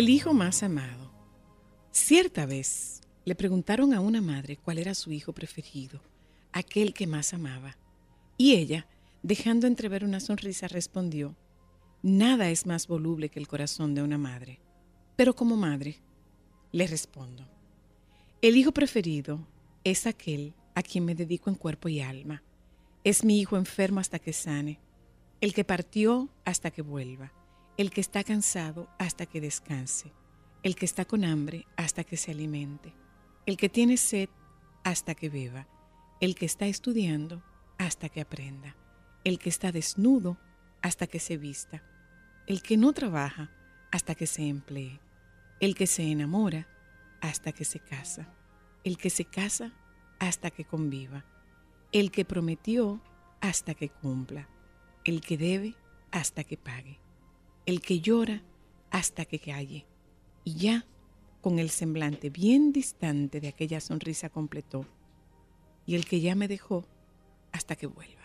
El hijo más amado. Cierta vez le preguntaron a una madre cuál era su hijo preferido, aquel que más amaba. Y ella, dejando entrever una sonrisa, respondió, Nada es más voluble que el corazón de una madre. Pero como madre, le respondo, el hijo preferido es aquel a quien me dedico en cuerpo y alma. Es mi hijo enfermo hasta que sane, el que partió hasta que vuelva, el que está cansado hasta que descanse, el que está con hambre hasta que se alimente, el que tiene sed hasta que beba, el que está estudiando hasta que aprenda, el que está desnudo hasta que se vista, el que no trabaja hasta que se emplee, el que se enamora hasta que se casa, el que se casa hasta que conviva, el que prometió hasta que cumpla, el que debe hasta que pague, el que llora hasta que calle. Y ya, con el semblante bien distante de aquella sonrisa completó, y el que ya me dejó hasta que vuelva.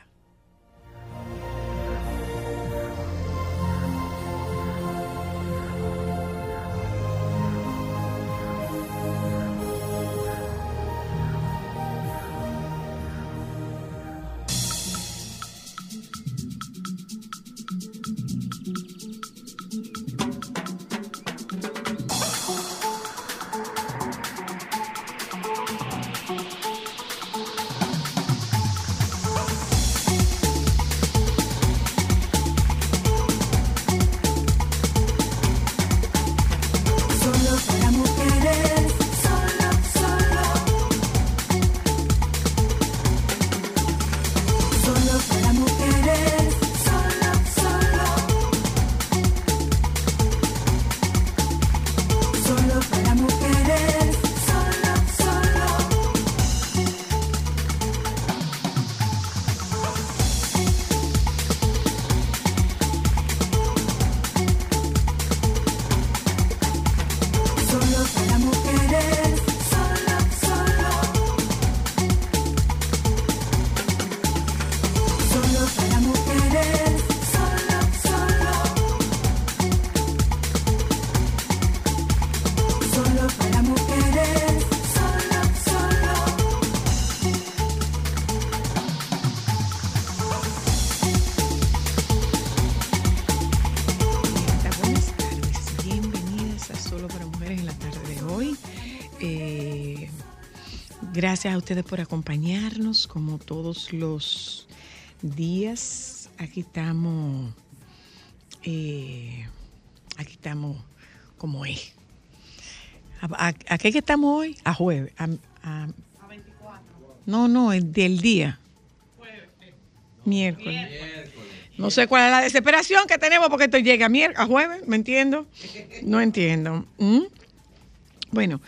En la tarde de hoy. Eh, gracias a ustedes por acompañarnos como todos los días. Aquí estamos, eh, aquí estamos como es. ¿A, a- a qué que estamos hoy? A jueves. A, a- No, no, el del día. Miércoles. No sé cuál es la desesperación que tenemos porque esto llega a, a jueves, ¿me entiendo? No entiendo. ¿Mm? Bueno,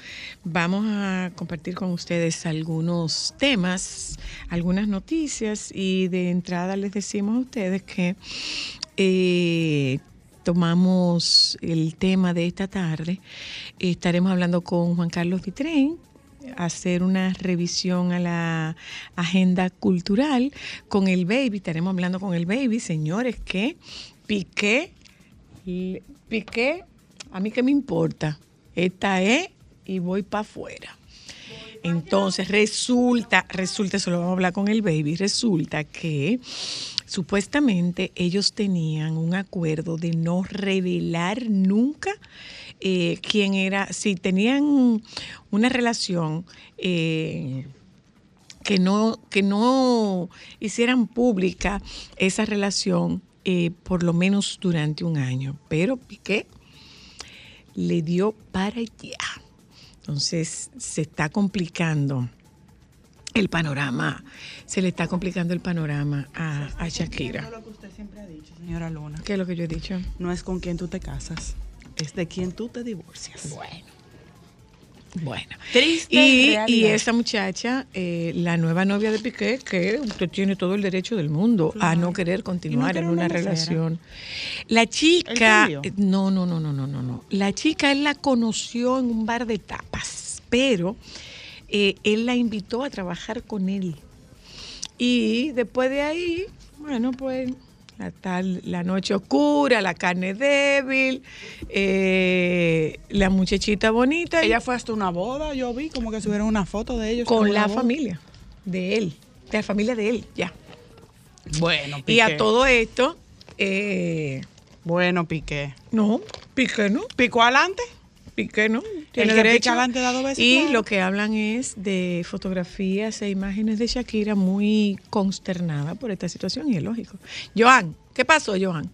vamos a compartir con ustedes algunos temas, algunas noticias y de entrada les decimos a ustedes que eh, tomamos el tema de esta tarde. Estaremos hablando con Juan Carlos Vitrén, hacer una revisión a la agenda cultural con el baby. Estaremos hablando con el baby, señores, que Piqué, Piqué, a mí qué me importa. Esta es y voy para afuera. Entonces resulta, resulta, eso lo vamos a hablar con el baby, resulta que supuestamente ellos tenían un acuerdo de no revelar nunca eh, quién era, si tenían una relación eh, que no, que no hicieran pública esa relación eh, por lo menos durante un año. Pero Piqué le dio para allá. Entonces se está complicando el panorama, se le está complicando el panorama a, a Shakira. Eso es lo que usted siempre ha dicho, señora Luna. ¿Qué es lo que yo he dicho? No es con quien tú te casas, es de quien tú te divorcias. Bueno. Bueno. Triste Y, y esa muchacha, eh, la nueva novia de Piqué, que usted tiene todo el derecho del mundo a no querer continuar en una relación. La chica, eh, no, no, no, no, no, no, no. La chica él la conoció en un bar de tapas, pero eh, él la invitó a trabajar con él. Y después de ahí, bueno, pues la, tal, la noche oscura, la carne débil, eh, la muchachita bonita. Ella fue hasta una boda, yo vi como que subieron una foto de ellos. con la familia de él, de la familia de él, ya. Bueno, Piqué. Y a todo esto, eh, Bueno, Piqué. no, Piqué no, ¿Picó adelante? Piqué no. El Tiene que derecho. pica adelante da dos veces, Y claro. lo que hablan es de fotografías e imágenes de Shakira muy consternada por esta situación, y es lógico. Joan, ¿qué pasó, Joan?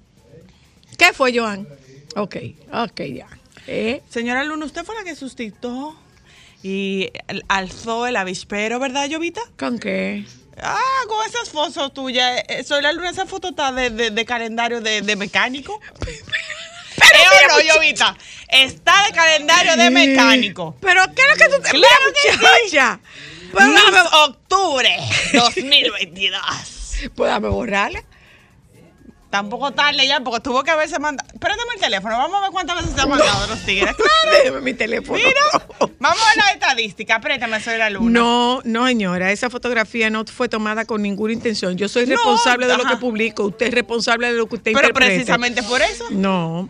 ¿Qué fue, Joan? Ok, ok, ya. Eh, Señora Luna, usted fue la que sustituyó y al- alzó el avispero, ¿verdad, Llovita? ¿Con qué? Ah, con esas fotos tuyas. Eh, Soy la Luna, esa foto está de, de- de calendario de, de mecánico. Pero no, Llovita. Está de calendario de mecánico. ¿Pero qué es lo que tú te Claro que sí. muchacha. Pues dame, Octubre 2022. pues dame borrarla. Tampoco tarde ya, porque tuvo que haberse mandado. Préstame el teléfono, vamos a ver cuántas veces se han mandado los tigres. Déjame mi teléfono. Mira, vamos a ver la estadística. Préstame, soy la luna. No, no, señora, esa fotografía no fue tomada con ninguna intención. Yo soy No, responsable de lo que publico, usted es responsable de lo que usted Pero interprete. precisamente por eso, No,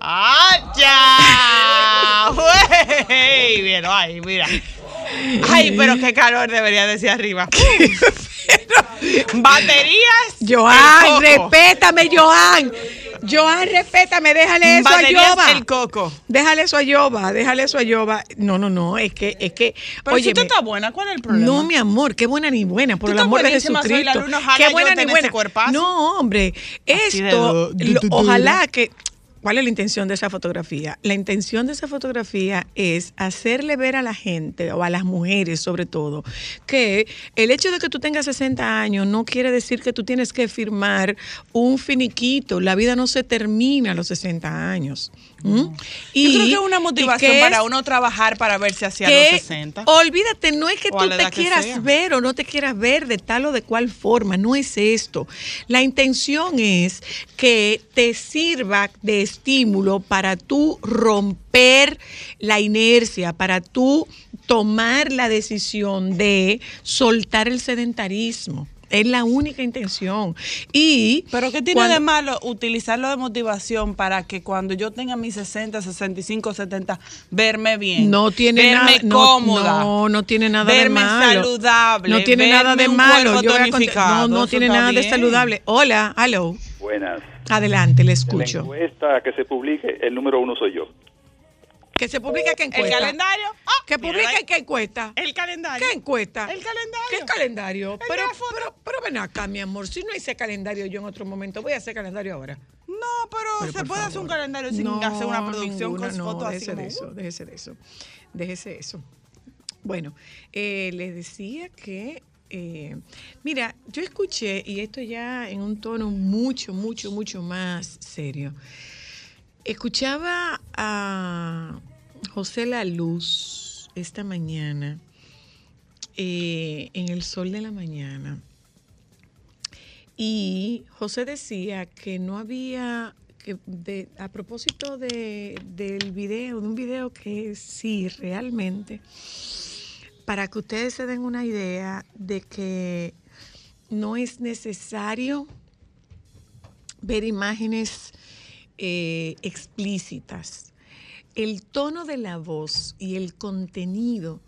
¡Ah, ya! ¡Wey! Bien, ay, mira. Ay, pero qué calor debería decir arriba. Baterías. Joan, respétame, Joan. Joan, respétame, déjale eso a Baterías Yoba. el coco. Déjale eso a Yoba, déjale eso a Yoba. No, no, no, es que, es que. Pero si óyeme, tú estás buena, ¿cuál es el problema? No, mi amor, qué buena ni buena, por el amor de buenísima, soy la Jesucristo. luna, ojalá qué yo buena ni buena. No, hombre, esto, du- du- lo- du- ojalá que. ¿Cuál es la intención de esa fotografía? La intención de esa fotografía es hacerle ver a la gente, o a las mujeres sobre todo, que el hecho de que tú tengas 60 años no quiere decir que tú tienes que firmar un finiquito. La vida no se termina a los 60 años. ¿Mm? Yo creo que es una y motivación para uno trabajar para verse hacia que, los 60. Olvídate, no es que tú te quieras ver o no te quieras ver de tal o de cual forma, no es esto. La intención es que te sirva de estímulo para tú romper la inercia, para tú tomar la decisión de soltar el sedentarismo. Es la única intención. Y Pero ¿qué tiene cuando- de malo utilizarlo de motivación para que cuando yo tenga mis 60, 65, 70, verme bien? No tiene verme nada, no, cómoda. no, no tiene nada verme de malo. saludable. No tiene nada verme de malo. Yo no, no tiene nada de saludable. Hola, hello. Buenas. Adelante, le La escucho. encuesta que se publique, el número uno soy yo. Que se publique qué El encuesta. calendario. Ah, Que mira, publique qué encuesta. El calendario. ¿Qué encuesta? El calendario. ¿Qué calendario? El Pero, pero, pero ven acá, mi amor. Si no hice calendario yo en otro momento, voy a hacer calendario ahora. No, pero, Pero, se puede hacer un calendario sin No, hacer una producción ninguna, con no, fotos así déjese como. de eso, déjese de eso, déjese eso. Bueno, eh, les decía que, eh, mira, yo escuché, y esto ya en un tono mucho, mucho, mucho más serio, escuchaba a José La Luz esta mañana eh, en el sol de la mañana. Y José decía que no había, que a propósito de, del video, de un video que sí, realmente, para que ustedes se den una idea de que no es necesario ver imágenes eh, explícitas. El tono de la voz y el contenido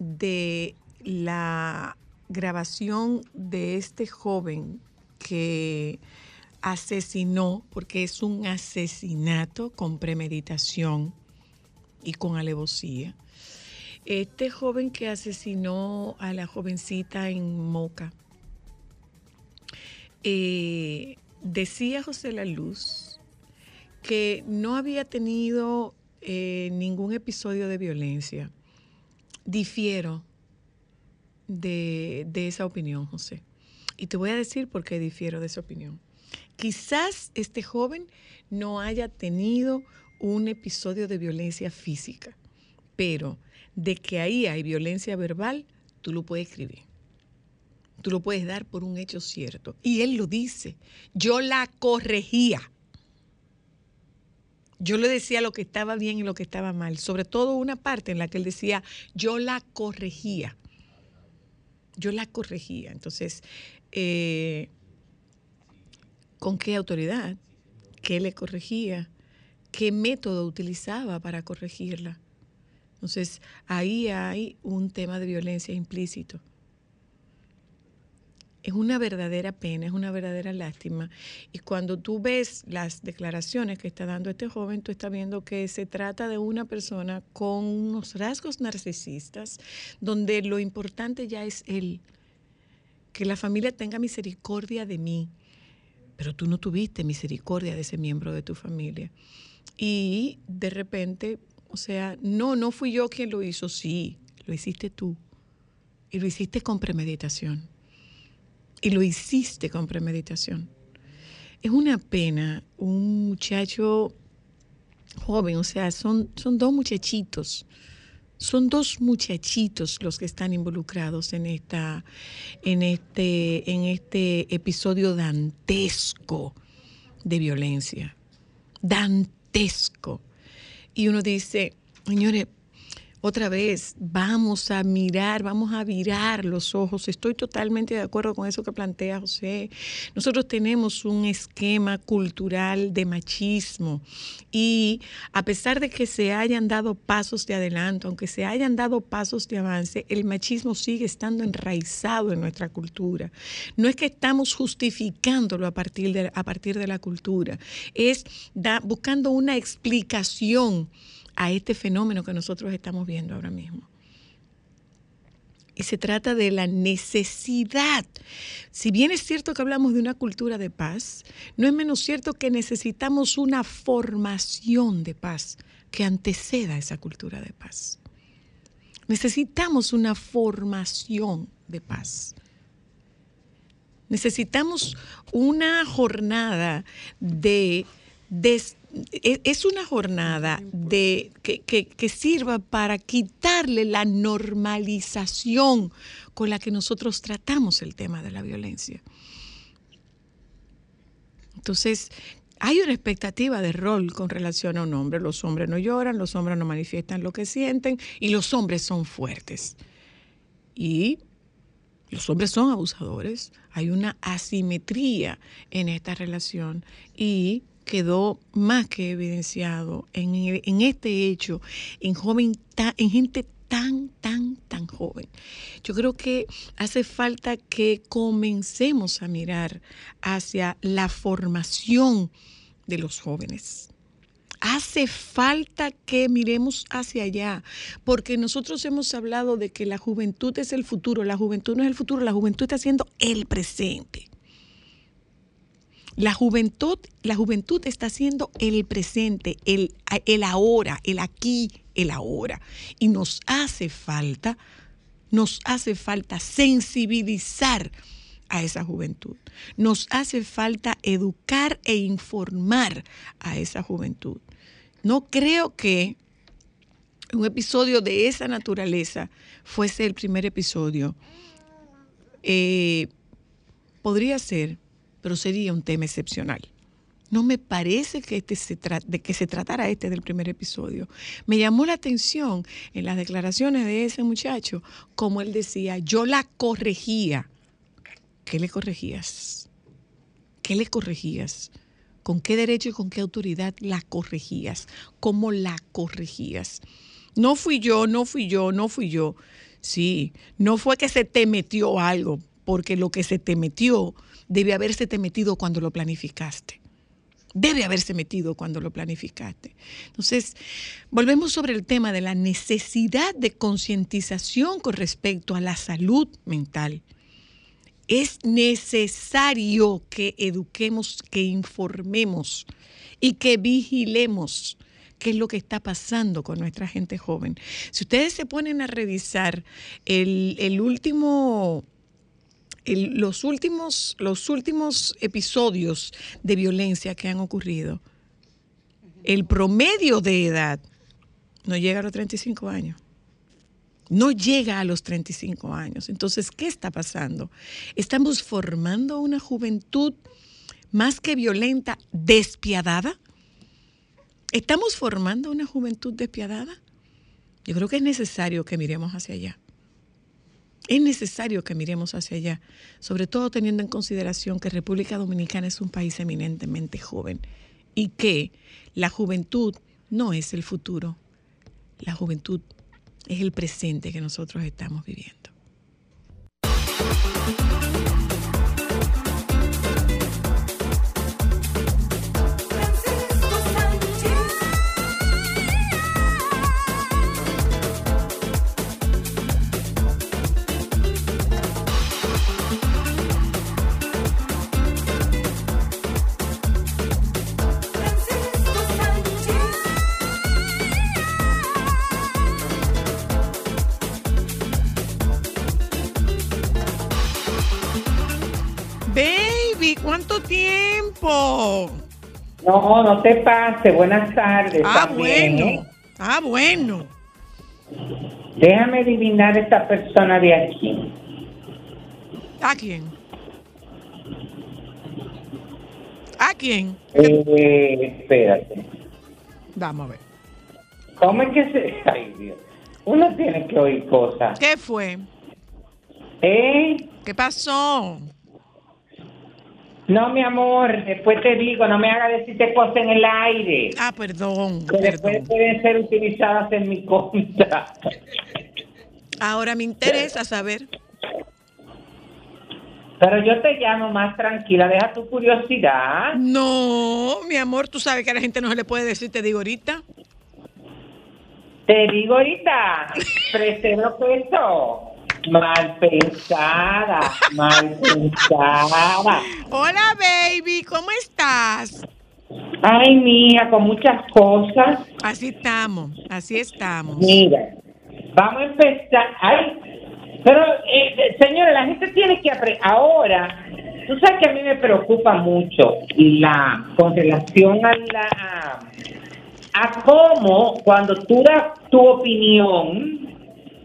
de la grabación de este joven que asesinó, porque es un asesinato con premeditación y con alevosía. Este joven que asesinó a la jovencita en Moca, eh, decía José La Luz que no había tenido eh, ningún episodio de violencia. Difiero de, de esa opinión, José. Y te voy a decir por qué difiero de esa opinión. Quizás este joven no haya tenido un episodio de violencia física, pero de que ahí hay violencia verbal, tú lo puedes escribir. Tú lo puedes dar por un hecho cierto. Y él lo dice. Yo la corregía. Yo le decía lo que estaba bien y lo que estaba mal. Sobre todo una parte en la que él decía, yo la corregía. Yo la corregía. Entonces, eh, ¿con qué autoridad? ¿Qué le corregía? ¿Qué método utilizaba para corregirla? Entonces, ahí hay un tema de violencia implícito. Es una verdadera pena, es una verdadera lástima. Y cuando tú ves las declaraciones que está dando este joven, tú estás viendo que se trata de una persona con unos rasgos narcisistas, donde lo importante ya es él. Que la familia tenga misericordia de mí, pero tú no tuviste misericordia de ese miembro de tu familia. Y de repente, o sea, no, no fui yo quien lo hizo, sí, lo hiciste tú. Y lo hiciste con premeditación. Y lo hiciste con premeditación. Es una pena un muchacho joven, o sea, son, son dos muchachitos. Son dos muchachitos los que están involucrados en esta, en este, en este episodio dantesco de violencia. Dantesco. Y uno dice, señores, otra vez, vamos a mirar, vamos a virar los ojos. Estoy totalmente de acuerdo con eso que plantea José. Nosotros tenemos un esquema cultural de machismo y a pesar de que se hayan dado pasos de adelanto, aunque se hayan dado pasos de avance, el machismo sigue estando enraizado en nuestra cultura. No es que estamos justificándolo a partir de, a partir de la cultura, es buscando una explicación a este fenómeno que nosotros estamos viendo ahora mismo. Y se trata de la necesidad. Si bien es cierto que hablamos de una cultura de paz, no es menos cierto que necesitamos una formación de paz que anteceda a esa cultura de paz. Necesitamos una formación de paz. Necesitamos una jornada de, des- es una jornada de, que, que- que sirva para quitarle la normalización con la que nosotros tratamos el tema de la violencia. Entonces, hay una expectativa de rol con relación a un hombre. Los hombres no lloran, los hombres no manifiestan lo que sienten y los hombres son fuertes. Y los hombres son abusadores. Hay una asimetría en esta relación y quedó más que evidenciado en, este hecho, en, en gente tan, tan, tan joven. Yo creo que hace falta que comencemos a mirar hacia la formación de los jóvenes, hace falta que miremos hacia allá, porque nosotros hemos hablado de que la juventud es el futuro, la juventud no es el futuro, la juventud está haciendo el presente. La juventud, la juventud está haciendo el presente, el, el ahora, el aquí, el ahora. Y nos hace falta, nos hace falta sensibilizar a esa juventud. Nos hace falta educar e informar a esa juventud. No creo que un episodio de esa naturaleza fuese el primer episodio. Eh, podría ser, pero sería un tema excepcional. No me parece que este se de que se tratara este del primer episodio. Me llamó la atención en las declaraciones de ese muchacho, como él decía, yo la corregía. ¿Qué le corregías? ¿Qué le corregías? ¿Con qué derecho y con qué autoridad la corregías? ¿Cómo la corregías? No fui yo, no fui yo, no fui yo. Sí, no fue que se te metió algo, porque lo que se te metió debe haberse te metido cuando lo planificaste. Debe haberse metido cuando lo planificaste. Entonces, volvemos sobre el tema de la necesidad de concientización con respecto a la salud mental. Es necesario que eduquemos, que informemos y que vigilemos qué es lo que está pasando con nuestra gente joven. Si ustedes se ponen a revisar el, el último, los, últimos, los últimos episodios de violencia que han ocurrido, el promedio de edad no llega a los 35 años. No llega a los 35 años. Entonces, ¿qué está pasando? Estamos formando una juventud más que violenta, despiadada. ¿Estamos formando una juventud despiadada? Yo creo que es necesario que miremos hacia allá. Es necesario que miremos hacia allá, sobre todo teniendo en consideración que República Dominicana es un país eminentemente joven y que la juventud no es el futuro, la juventud es el presente que nosotros estamos viviendo. Baby, ¿cuánto tiempo? No, no te pase. Buenas tardes. Ah, también, bueno. ¿eh? Ah, bueno. Déjame adivinar esta persona de aquí. ¿A quién? ¿A quién? Eh, espérate. Vamos a ver. ¿Cómo es que se.? Ay, Dios. Uno tiene que oír cosas. ¿Qué fue? ¿Eh? ¿Qué pasó? No, mi amor. Después te digo, no me hagas decirte cosas en el aire. Ah, perdón, Que después pueden ser utilizadas en mi contra. Ahora me interesa saber. Pero yo te llamo más tranquila. Deja tu curiosidad. No, mi amor, tú sabes que a la gente no se le puede decir, te digo ahorita. Te digo ahorita. Prefiero eso. Mal pensada. Mal pensada. Hola, baby, ¿cómo estás? Ay, mía, con muchas cosas. Así estamos, así estamos. Mira, vamos a empezar. Ay, pero, eh, señores, la gente tiene que aprender. Ahora, tú sabes que a mí me preocupa mucho la con relación a la. a- a cómo cuando tú das tu opinión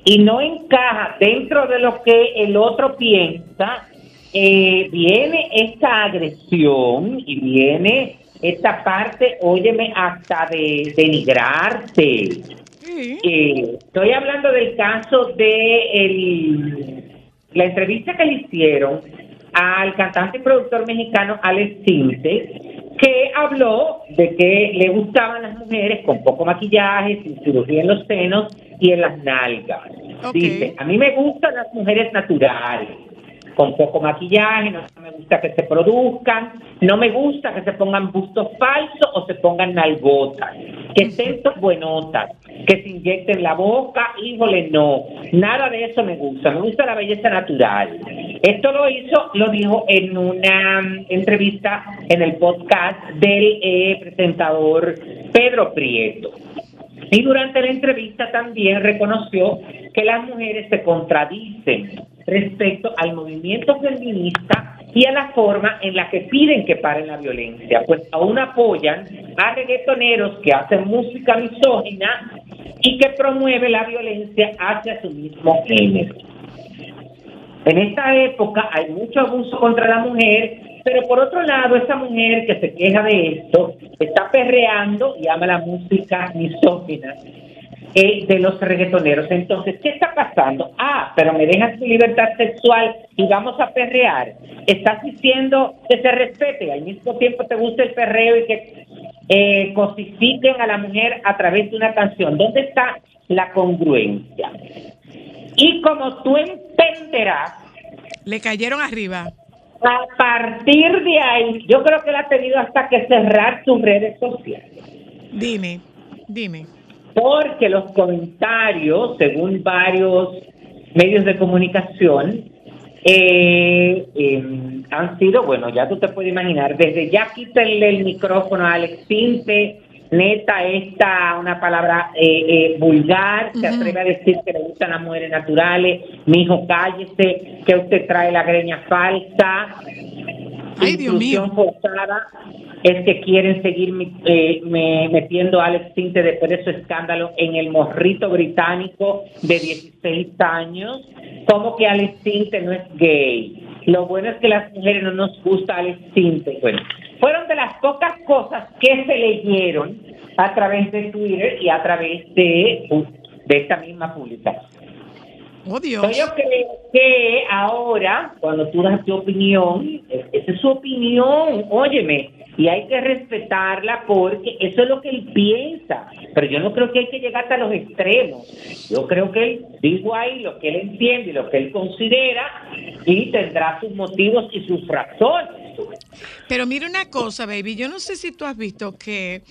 y no encaja dentro de lo que el otro piensa, eh, viene esta agresión y viene esta parte, óyeme, hasta de denigrarte. Sí. Eh, estoy hablando del caso de el- la entrevista que le hicieron al cantante y productor mexicano Alex Tinte, que habló de que le gustaban las mujeres con poco maquillaje, sin cirugía en los senos y en las nalgas. Dice, a mí me gustan las mujeres naturales. con poco maquillaje, no me gusta que se produzcan, no me gusta que se pongan bustos falsos o se pongan nalgotas, que estén buenotas, que se inyecten la boca, híjole, no, nada de eso me gusta, me gusta la belleza natural. Esto lo hizo, lo dijo en una mm, entrevista en el podcast del eh, presentador Pedro Prieto. Y durante la entrevista también reconoció que las mujeres se contradicen respecto al movimiento feminista y a la forma en la que piden que paren la violencia, pues aún apoyan a reggaetoneros que hacen música misógina y que promueve la violencia hacia su mismo género. En esta época hay mucho abuso contra la mujer, pero por otro lado, esa mujer que se queja de esto está perreando y ama la música misógina eh, de los reggaetoneros. Entonces, ¿qué está pasando? Ah, pero me dejas tu libertad sexual y vamos a perrear. Estás diciendo que se respete, al mismo tiempo te gusta el perreo y que eh, cosifiquen a la mujer a través de una canción. ¿Dónde está la congruencia? Y como tú entenderás, Le cayeron arriba. a partir de ahí, yo creo que él ha tenido hasta que cerrar sus redes sociales. Dime, dime. Porque los comentarios, según varios medios de comunicación, eh, eh, han sido, bueno, ya tú te puedes imaginar, desde ya quítenle el micrófono a Alex Tinte, neta, esta una palabra eh, eh, vulgar, se atreve a decir que le gustan las mujeres naturales, mi hijo cállese, que usted trae la greña falsa, Ay, Dios mío. forzada, es que quieren seguir mi- eh, me- metiendo a Alex Tinte después de su escándalo en el morrito británico de 16 años, como que Alex Tinte no es gay. Lo bueno es que las mujeres no nos gusta Alex Tinte. Bueno, fueron de las pocas cosas que se leyeron a través de Twitter y a través de, de esta misma publicación. Oh, Dios. Pero yo creo que ahora, cuando tú das tu opinión, es- esa es su opinión, óyeme, y hay que respetarla porque eso es lo que él piensa. Pero yo no creo que hay que llegar hasta los extremos. Yo creo que él dijo ahí lo que él entiende y lo que él considera y tendrá sus motivos y sus razones. Pero mira una cosa, baby, yo no sé si tú has visto que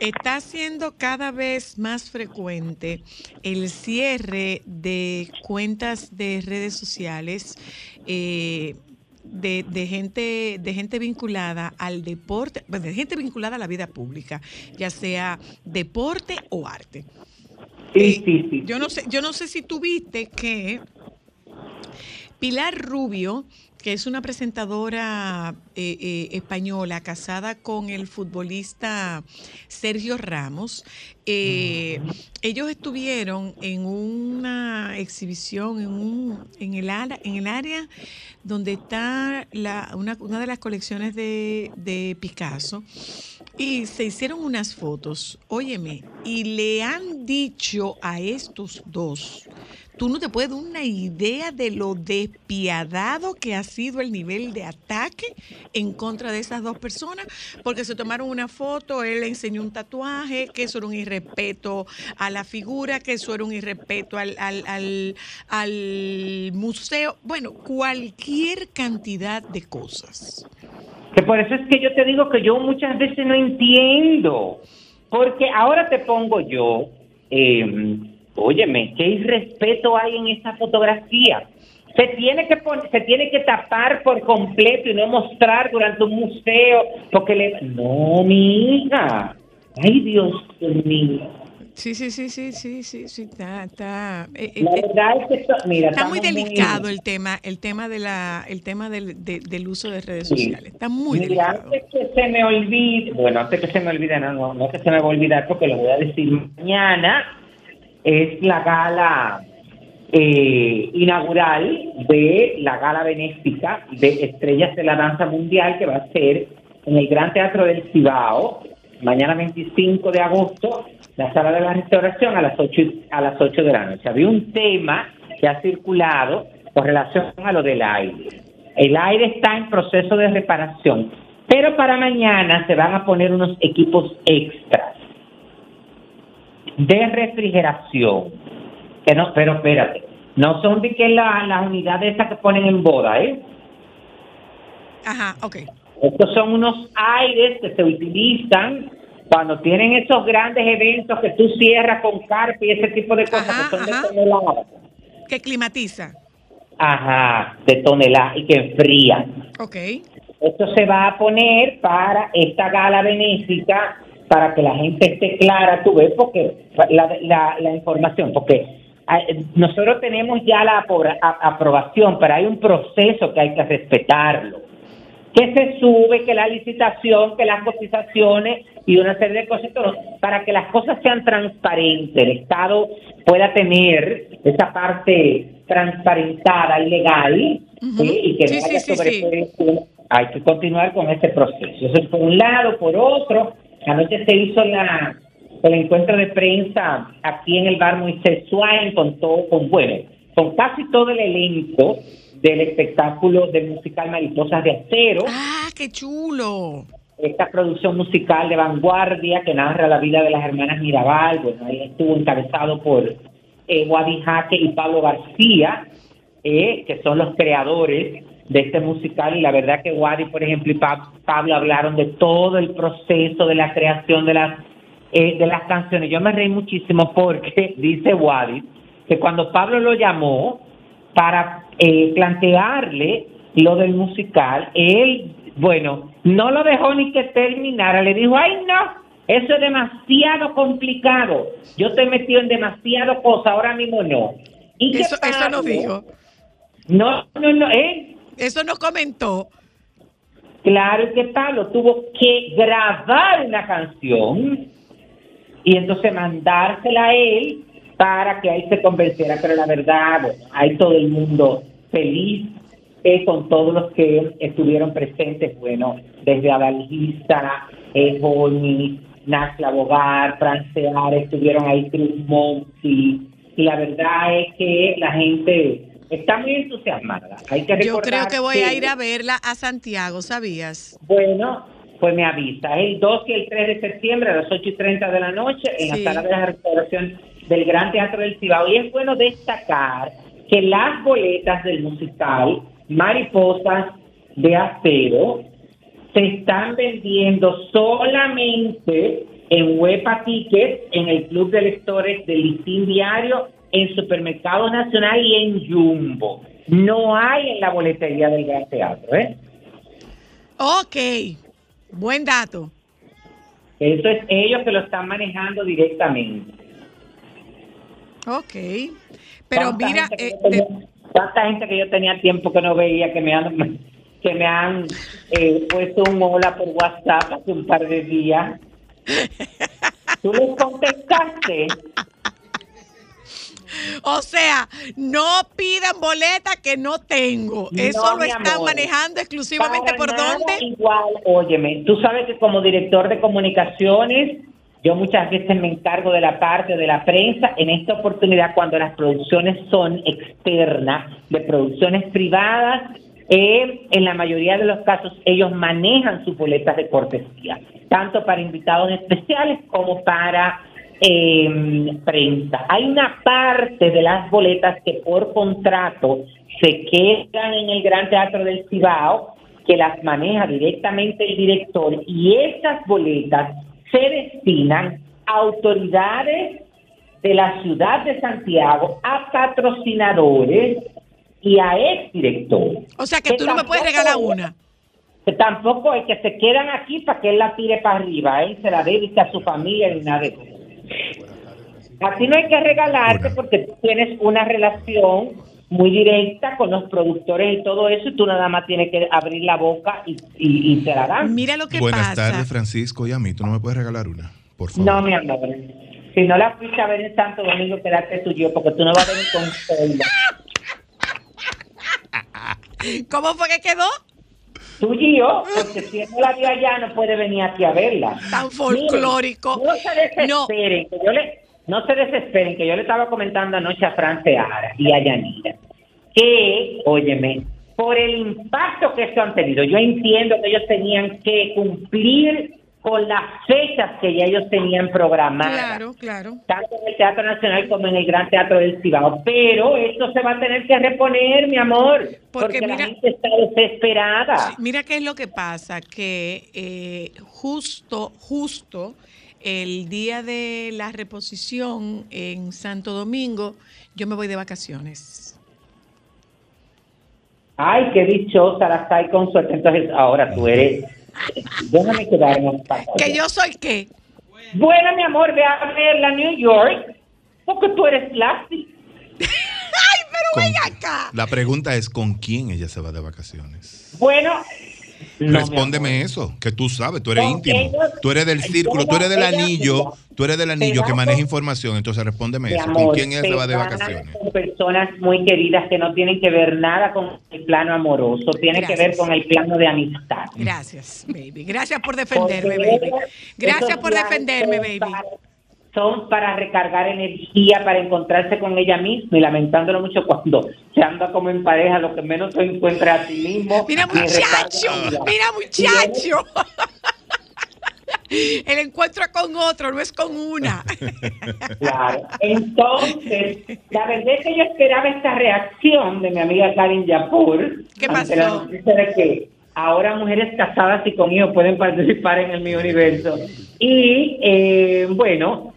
está siendo cada vez más frecuente el cierre de cuentas de redes sociales eh, de, de gente de gente vinculada al deporte, pues, de gente vinculada a la vida pública, ya sea deporte o arte. Sí, Eh, sí, sí. Yo no sé, yo no sé si tú viste que Pilar Rubio, que es una presentadora eh, eh, española casada con el futbolista Sergio Ramos, eh, ellos estuvieron en una exhibición en, un, en, el, ara- en el área donde está la- una, una de las colecciones de, de Picasso y se hicieron unas fotos, óyeme, y le han dicho a estos dos, tú no te puedes dar una idea de lo despiadado que ha sido el nivel de ataque en contra de esas dos personas, porque se tomaron una foto, él le enseñó un tatuaje, que eso era un irrespeto a la figura, que eso era un irrespeto al, al, museo, bueno, cualquier cantidad de cosas. Que por eso es que yo te digo que yo muchas veces no entiendo. Porque ahora te pongo yo, eh, óyeme, ¿qué irrespeto hay en esa fotografía? Se tiene que se tiene que tapar por completo y no mostrar durante un museo porque le no mi hija ay Dios mío Sí, sí, sí, sí, sí, sí, sí, está, está, eh, eh, la eh, verdad es que esto- mira está muy delicado el tema, el tema de la, el tema del, de- del uso de redes Sí. sociales. Está muy Mira, delicado. antes que se me olvide, bueno, antes que se me olvide, no, no, no que se me va a olvidar porque lo voy a decir mañana, es la gala eh, inaugural de la gala benéfica de Estrellas de la Danza Mundial que va a ser en el Gran Teatro del Cibao, mañana 25 de agosto, la sala de la restauración a las 8, y- a las 8 de la noche. Había un tema que ha circulado con relación a lo del aire. El aire está en proceso de reparación, pero para mañana se van a poner unos equipos extras de refrigeración. Que no, pero espérate, No son de que la- las unidades esas que ponen en boda, ¿eh? Ajá, ok. Estos son unos aires que se utilizan cuando tienen esos grandes eventos que tú cierras con carpa y ese tipo de cosas Ajá, que son ajá. de toneladas. Que climatiza. Ajá, de toneladas y que enfrían. Ok. Esto se va a poner para esta gala benéfica, para que la gente esté clara, tú ves, porque la, la, la información, porque ah, nosotros tenemos ya la aprobación, pero hay un proceso que hay que respetarlo. Que se sube, que la licitación, que las cotizaciones y una serie de cosas, para que las cosas sean transparentes, el Estado pueda tener esa parte transparentada y legal y que Sí, no haya sí, hay que continuar con este proceso. Eso es por un lado, por otro, anoche se hizo la el encuentro de prensa aquí en el bar Moisés Swain con todo, con bueno, con casi todo el elenco del espectáculo del musical Mariposas de Acero, Ah, qué chulo. esta producción musical de vanguardia que narra la vida de las hermanas Mirabal, bueno, ahí estuvo encabezado por eh, Wadi Jaque y Pablo García, eh, que son los creadores de este musical, y la verdad que Wadi, por ejemplo, y Pa- Pablo hablaron de todo el proceso de la creación de las eh, de las canciones. Yo me reí muchísimo porque dice Wadi que cuando Pablo lo llamó para eh, plantearle lo del musical, él, bueno, no lo dejó ni que terminara, le dijo, ay no, eso es demasiado complicado, yo te he metido en demasiado cosas, ahora mismo no. Y Eso, eso no dijo. No, no, no, Eso no comentó. claro que Pablo tuvo que grabar una canción y entonces mandársela a él para que ahí se convenciera, pero la verdad, bueno, hay todo el mundo feliz eh, con todos los que estuvieron presentes, bueno, desde Adalgisa, eh, Boni, Nasla Bogar, Francear, estuvieron ahí Cruz Monti, y la verdad es que la gente está muy entusiasmada. Hay que Yo creo que voy a ir a verla a Santiago, ¿sabías? bueno, pues me avisa. El 2 y el 3 de septiembre a las 8 y 30 de la noche en Sí. la sala de la restauración del Gran Teatro del Cibao. Y es bueno destacar que las boletas del musical Mariposas de Acero se están vendiendo solamente en Huepa Tickets, en el Club de Lectores del Listín Diario, en Supermercado Nacional y en Jumbo. No hay en la boletería del Gran Teatro, ¿eh? Ok. Buen dato. Eso es ellos que lo están manejando directamente. Ok. Pero mira, eh, de- tanta gente que yo tenía tiempo que no veía que me han que me han eh, puesto un hola por WhatsApp hace un par de días. ¿Tú les contestaste? O sea, no pidan boleta que no tengo. Eso No, lo están amor. manejando exclusivamente por dónde. Igual, óyeme, tú sabes que como director de comunicaciones, yo muchas veces me encargo de la parte de la prensa. En esta oportunidad, cuando las producciones son externas, de producciones privadas, eh, en la mayoría de los casos ellos manejan sus boletas de cortesía, tanto para invitados especiales como para eh, prensa. Hay una parte de las boletas que por contrato se quedan en el Gran Teatro del Cibao, que las maneja directamente el director, y esas boletas se destinan a autoridades de la ciudad de Santiago, a patrocinadores y a exdirectores. O sea que tú no me puedes regalar una. que tampoco es que se quedan aquí para que él la tire para arriba, él se la debe a su familia ni nada de eso. Así no hay que regalarte porque tú tienes una relación muy directa con los productores y todo eso y tú nada más tienes que abrir la boca y, y, y te la dan. Mira lo que Buenas pasa. tardes, Francisco y a mí. ¿Tú no me puedes regalar una? Por favor. No, mi amor. Si no la fuiste a ver en Santo Domingo, quédate tú yo porque tú no vas a venir con Zelda. ¿Cómo fue que quedó? Tú y yo, porque si no la vio allá, no puede venir aquí a verla. Tan folclórico. Miren, no se desesperen, que yo le, no se desesperen, que yo le estaba comentando anoche a Franceara y a Yanira, que, óyeme, por el impacto que eso han tenido, yo entiendo que ellos tenían que cumplir con las fechas que ya ellos tenían programadas. Claro, claro. tanto en el Teatro Nacional como en el Gran Teatro del Cibao. Pero esto se va a tener que reponer, mi amor, Porque porque, la mira- gente está desesperada. Mira qué es lo que pasa, que eh, justo, justo el día de la reposición en Santo Domingo, yo me voy de vacaciones. Ay, qué dichosa la hay con suerte. Entonces, ahora tú eres... Déjame paz. ¿Que yo soy qué? Bueno, mi amor, ve a verla a New York, porque tú eres plástico. Con- acá. La pregunta es con quién ella se va de vacaciones. Bueno, no, Respóndeme eso, que tú sabes, tú eres íntimo, ellos- tú eres del círculo, tú eres del anillo, tú eres del anillo que maneja con- información, entonces respóndeme eso, amor, ¿con quién ella se va de vacaciones? Con personas muy queridas que no tienen que ver nada con el plano amoroso, tiene que ver con el plano de amistad. Gracias, baby. Gracias por defenderme, baby. Gracias por defenderme, baby. Para- Son para recargar energía, para encontrarse con ella misma y lamentándolo mucho cuando se anda como en pareja, lo que menos se encuentra a sí mismo. Mira, muchacho. Mira, muchacho. El encuentro es con otro, no es con una. Claro. Entonces, la verdad es que yo esperaba esta reacción de mi amiga Karin Yapur. ¿Qué ante la pasó? noticia de que ahora mujeres casadas y con hijos pueden participar en el Mi Universo. Y, eh, bueno,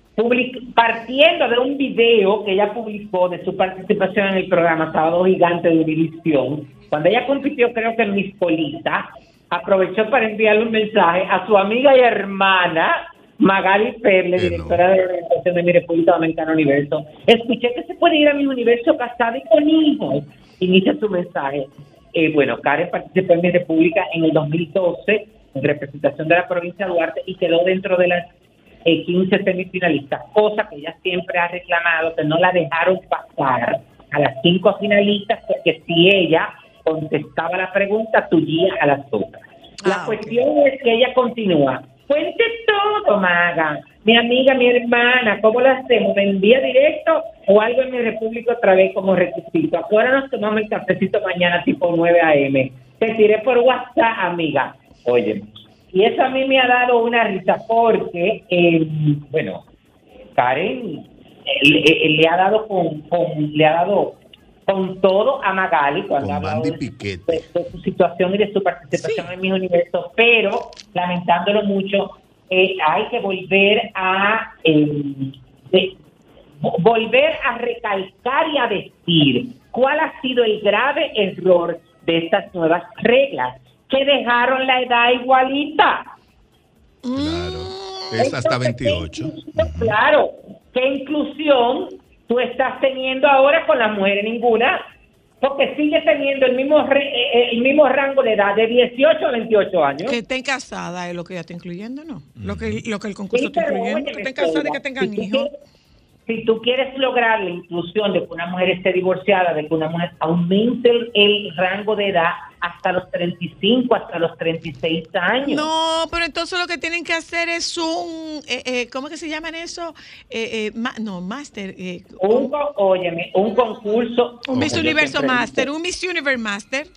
partiendo de un video que ella publicó de su participación en el programa Sábado Gigante de Univisión, cuando ella compitió, creo que en Miss Polita, aprovechó para enviarle un mensaje a su amiga y hermana Magali Perle, no. directora de organización de mi República Dominicana Universo. Escuché que se puede ir a mi universo casada y con hijos. Inicia su mensaje. Eh, bueno, Karen participó en mi República en el 2012 en representación de la provincia de Duarte y quedó dentro de las eh, 15 semifinalistas, cosa que ella siempre ha reclamado, que no la dejaron pasar a las cinco finalistas, porque si ella contestaba la pregunta, tullía a las otras. La Ah, cuestión es que ella continúa. Cuente todo, Maga. Mi amiga, mi hermana, ¿cómo lo hacemos? ¿Me envía directo o algo en mi república otra vez como requisito? Ahora nos tomamos el cafecito mañana tipo 9 a.m. Te tiré por WhatsApp, amiga. Oye, y eso a mí me ha dado una risa porque, eh, bueno, Karen eh, le, eh, le ha dado con, con- le ha dado con todo a Magali cuando Con ha hablado Bandy de- Piquete. de, de su situación y de su participación Sí. en mis universos, pero lamentándolo mucho, eh, hay que volver a eh, de- volver a recalcar y a decir cuál ha sido el grave error de estas nuevas reglas que dejaron la edad igualita. Claro, es hasta Entonces, ¿qué 28. inclusión? Ujú. Claro, ¿qué inclusión tú estás teniendo ahora con las mujeres? Ninguna, porque sigue teniendo el mismo re- eh, eh, el mismo rango de edad de 18 a 28 años. Que estén casadas es lo que ella está incluyendo, ¿no? Lo que, lo que el concurso Sí, está incluyendo, que estén casadas y que tengan hijos. Si tú quieres lograr la inclusión de que una mujer esté divorciada, de que una mujer aumente el, el rango de edad hasta los 35, hasta los 36 años. No, pero entonces lo que tienen que hacer es un, eh, eh, ¿cómo que se llaman eso? Eh, eh, ma- no, máster. eh, Un, óyeme, un concurso. un Miss Universo Master, un Miss Universe Master.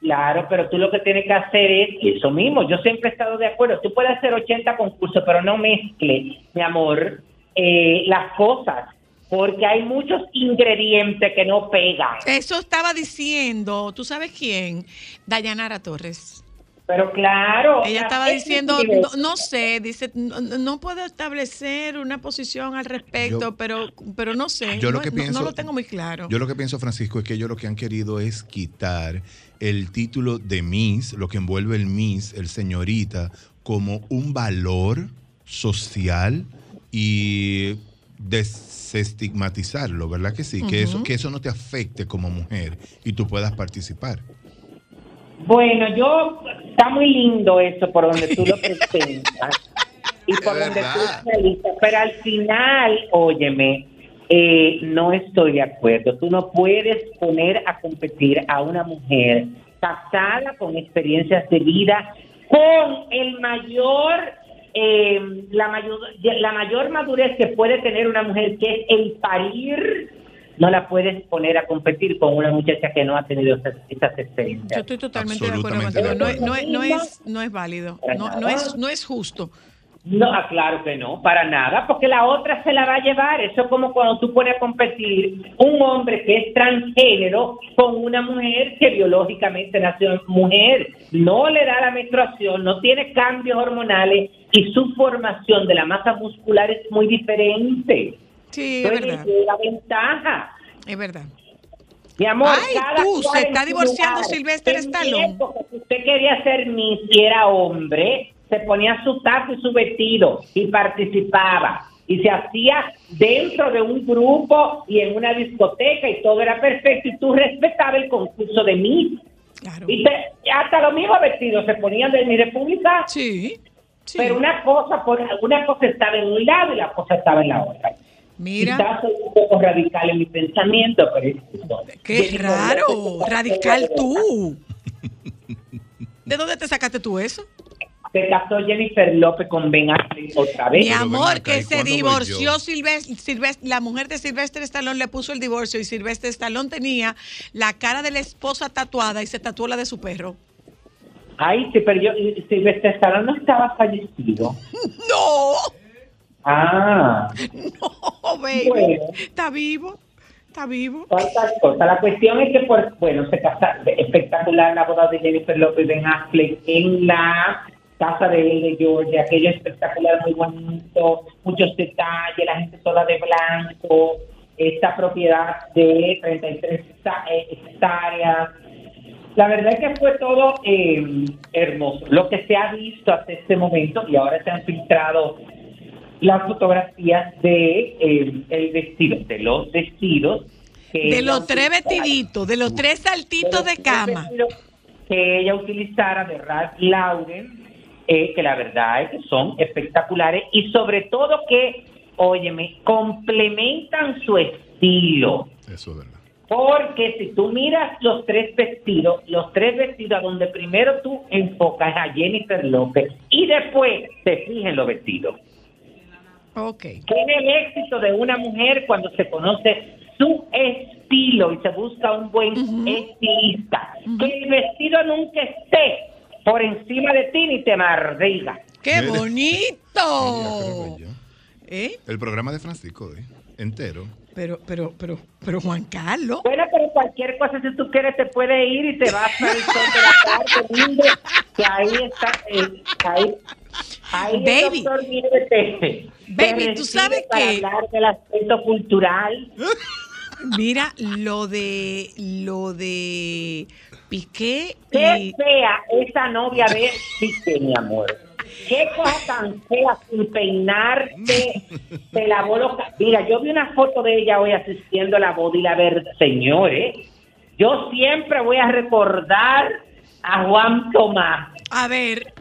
Claro, pero tú lo que tienes que hacer es eso mismo. Yo siempre he estado de acuerdo. Tú puedes hacer 80 concursos, pero no mezcle, mi amor, eh, las cosas, porque hay muchos ingredientes que no pegan. Eso estaba diciendo, ¿tú sabes quién? Dayanara Torres. Pero claro. Ella estaba diciendo, no, sé, dice, no, no puedo establecer una posición al respecto, Yo- pero, pero no sé. Yo lo no, que no- pienso- no lo tengo muy claro. Yo lo que pienso, Francisco, es que ellos lo que han querido es quitar el título de Miss, lo que envuelve el Miss, el señorita, como un valor social y desestigmatizarlo, ¿verdad que sí? Que, eso, que eso no te afecte como mujer y tú puedas participar. Bueno, yo, está muy lindo eso por donde tú lo presentas y por Es donde tú verdad. realizas, pero al final, óyeme, eh, no estoy de acuerdo. Tú no puedes poner a competir a una mujer casada con experiencias de vida con el mayor eh, la mayor la mayor madurez que puede tener una mujer que es el parir no la puedes poner a competir con una muchacha que no ha tenido esas, esas Yo experiencias. estoy totalmente de acuerdo contigo. No, es- no, es- no es, no es válido. No, no, es, no es justo. No, ah, claro que no, para nada, porque la otra se la va a llevar. Eso es como cuando tú pones a competir un hombre que es transgénero con una mujer que biológicamente nació mujer. No le da la menstruación, no tiene cambios hormonales y su formación de la masa muscular es muy diferente. Sí, es Entonces, verdad. es la ventaja. Es verdad. Mi amor, Ay, cada tú, se está divorciando En Stallone. usted quería ser Miss y era hombre, se ponía su taco y su vestido y participaba. Y se hacía dentro de un grupo y en una discoteca y todo era perfecto y tú respetabas el concurso de. Claro. Y te- hasta los mismos vestidos se ponían de mi república, Sí. sí. pero una cosa, por, una cosa estaba en un lado y la cosa estaba en la otra. Mira, Quizás soy un poco radical en mi pensamiento, pero es eso. qué raro. Radical tú. ¿De dónde te sacaste tú eso? Se casó Jennifer López con Ben Affleck otra vez. Mi amor, acá, que ¿y se divorció? Silvestre, la mujer de Silvestre Stallone le puso el divorcio y Silvestre Stallone tenía la cara de la esposa tatuada y se tatuó la de su perro. Ay, sí, pero yo, Silvestre Stallone no estaba fallecido. No, Ah, no, baby. Bueno. Está vivo, está vivo. La cuestión es que, por, bueno, se casa espectacular la boda de Jennifer López y Ben Affleck en la casa de él de Georgia. Aquello espectacular, muy bonito, muchos detalles, la gente toda de blanco. Esta propiedad de 33 hecta- eh, hectáreas. La verdad es que fue todo eh, hermoso. Lo que se ha visto hasta este momento, y ahora se han filtrado las fotografías de eh, el vestido, de los vestidos. De los tres vestiditos, de los tres saltitos de cama. Que ella utilizara de Ralph Lauren, eh, que la verdad es que son espectaculares y sobre todo que, óyeme, complementan su estilo. Eso es verdad. Porque si tú miras los tres vestidos, los tres vestidos a donde primero tú enfocas a Jennifer López y después te fijas en los vestidos. Ok. Tiene el éxito de una mujer cuando se conoce su estilo y se busca un buen estilista. Que el vestido nunca esté por encima de ti ni te mardiga. ¡Qué bonito! ¿Eh? El programa de Francisco, ¿eh? entero. Pero, pero, pero, pero Juan Carlos. Bueno, pero cualquier cosa, si tú quieres, te puede ir y te vas para el sol de la tarde, lindo, que ahí está, eh, ahí, ahí Baby. el doctor Nieves te- te Baby, tú sabes para que- hablar del aspecto cultural. Mira, lo de, lo de Piqué Qué fea esa novia de Piqué, mi amor. Qué cosa tan fea sin peinarte. Se lavó los Mira, yo vi una foto de ella hoy asistiendo a la boda y la verdad, señores, yo siempre voy a recordar a Juan Tomás. A ver,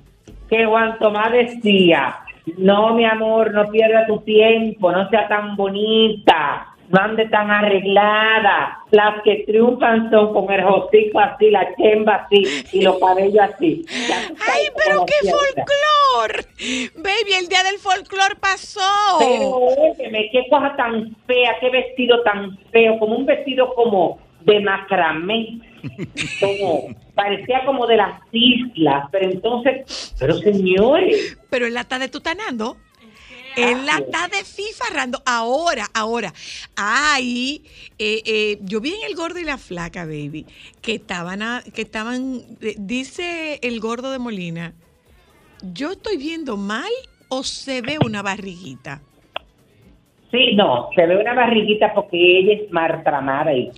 que Juan Tomás decía, no, mi amor, no pierda tu tiempo, no sea tan bonita, no ande tan arreglada. Las que triunfan son con el hocico así, la chemba así y los cabellos así. ¡ay, pero qué folclor! Baby, el día del folclor pasó. Pero óyeme, qué cosa tan fea, qué vestido tan feo, como un vestido como de macramé, como parecía como de las islas, pero entonces, pero señores, Pero él la está detutanando. Él la está desfifarrando. Ahora, ahora. Ay, eh, eh, yo vi en el gordo y la flaca, baby, que estaban, a- que estaban, eh, dice el gordo de Molina, yo estoy viendo mal o se ve una barriguita. Sí, no, se ve una barriguita porque ella es martramada y.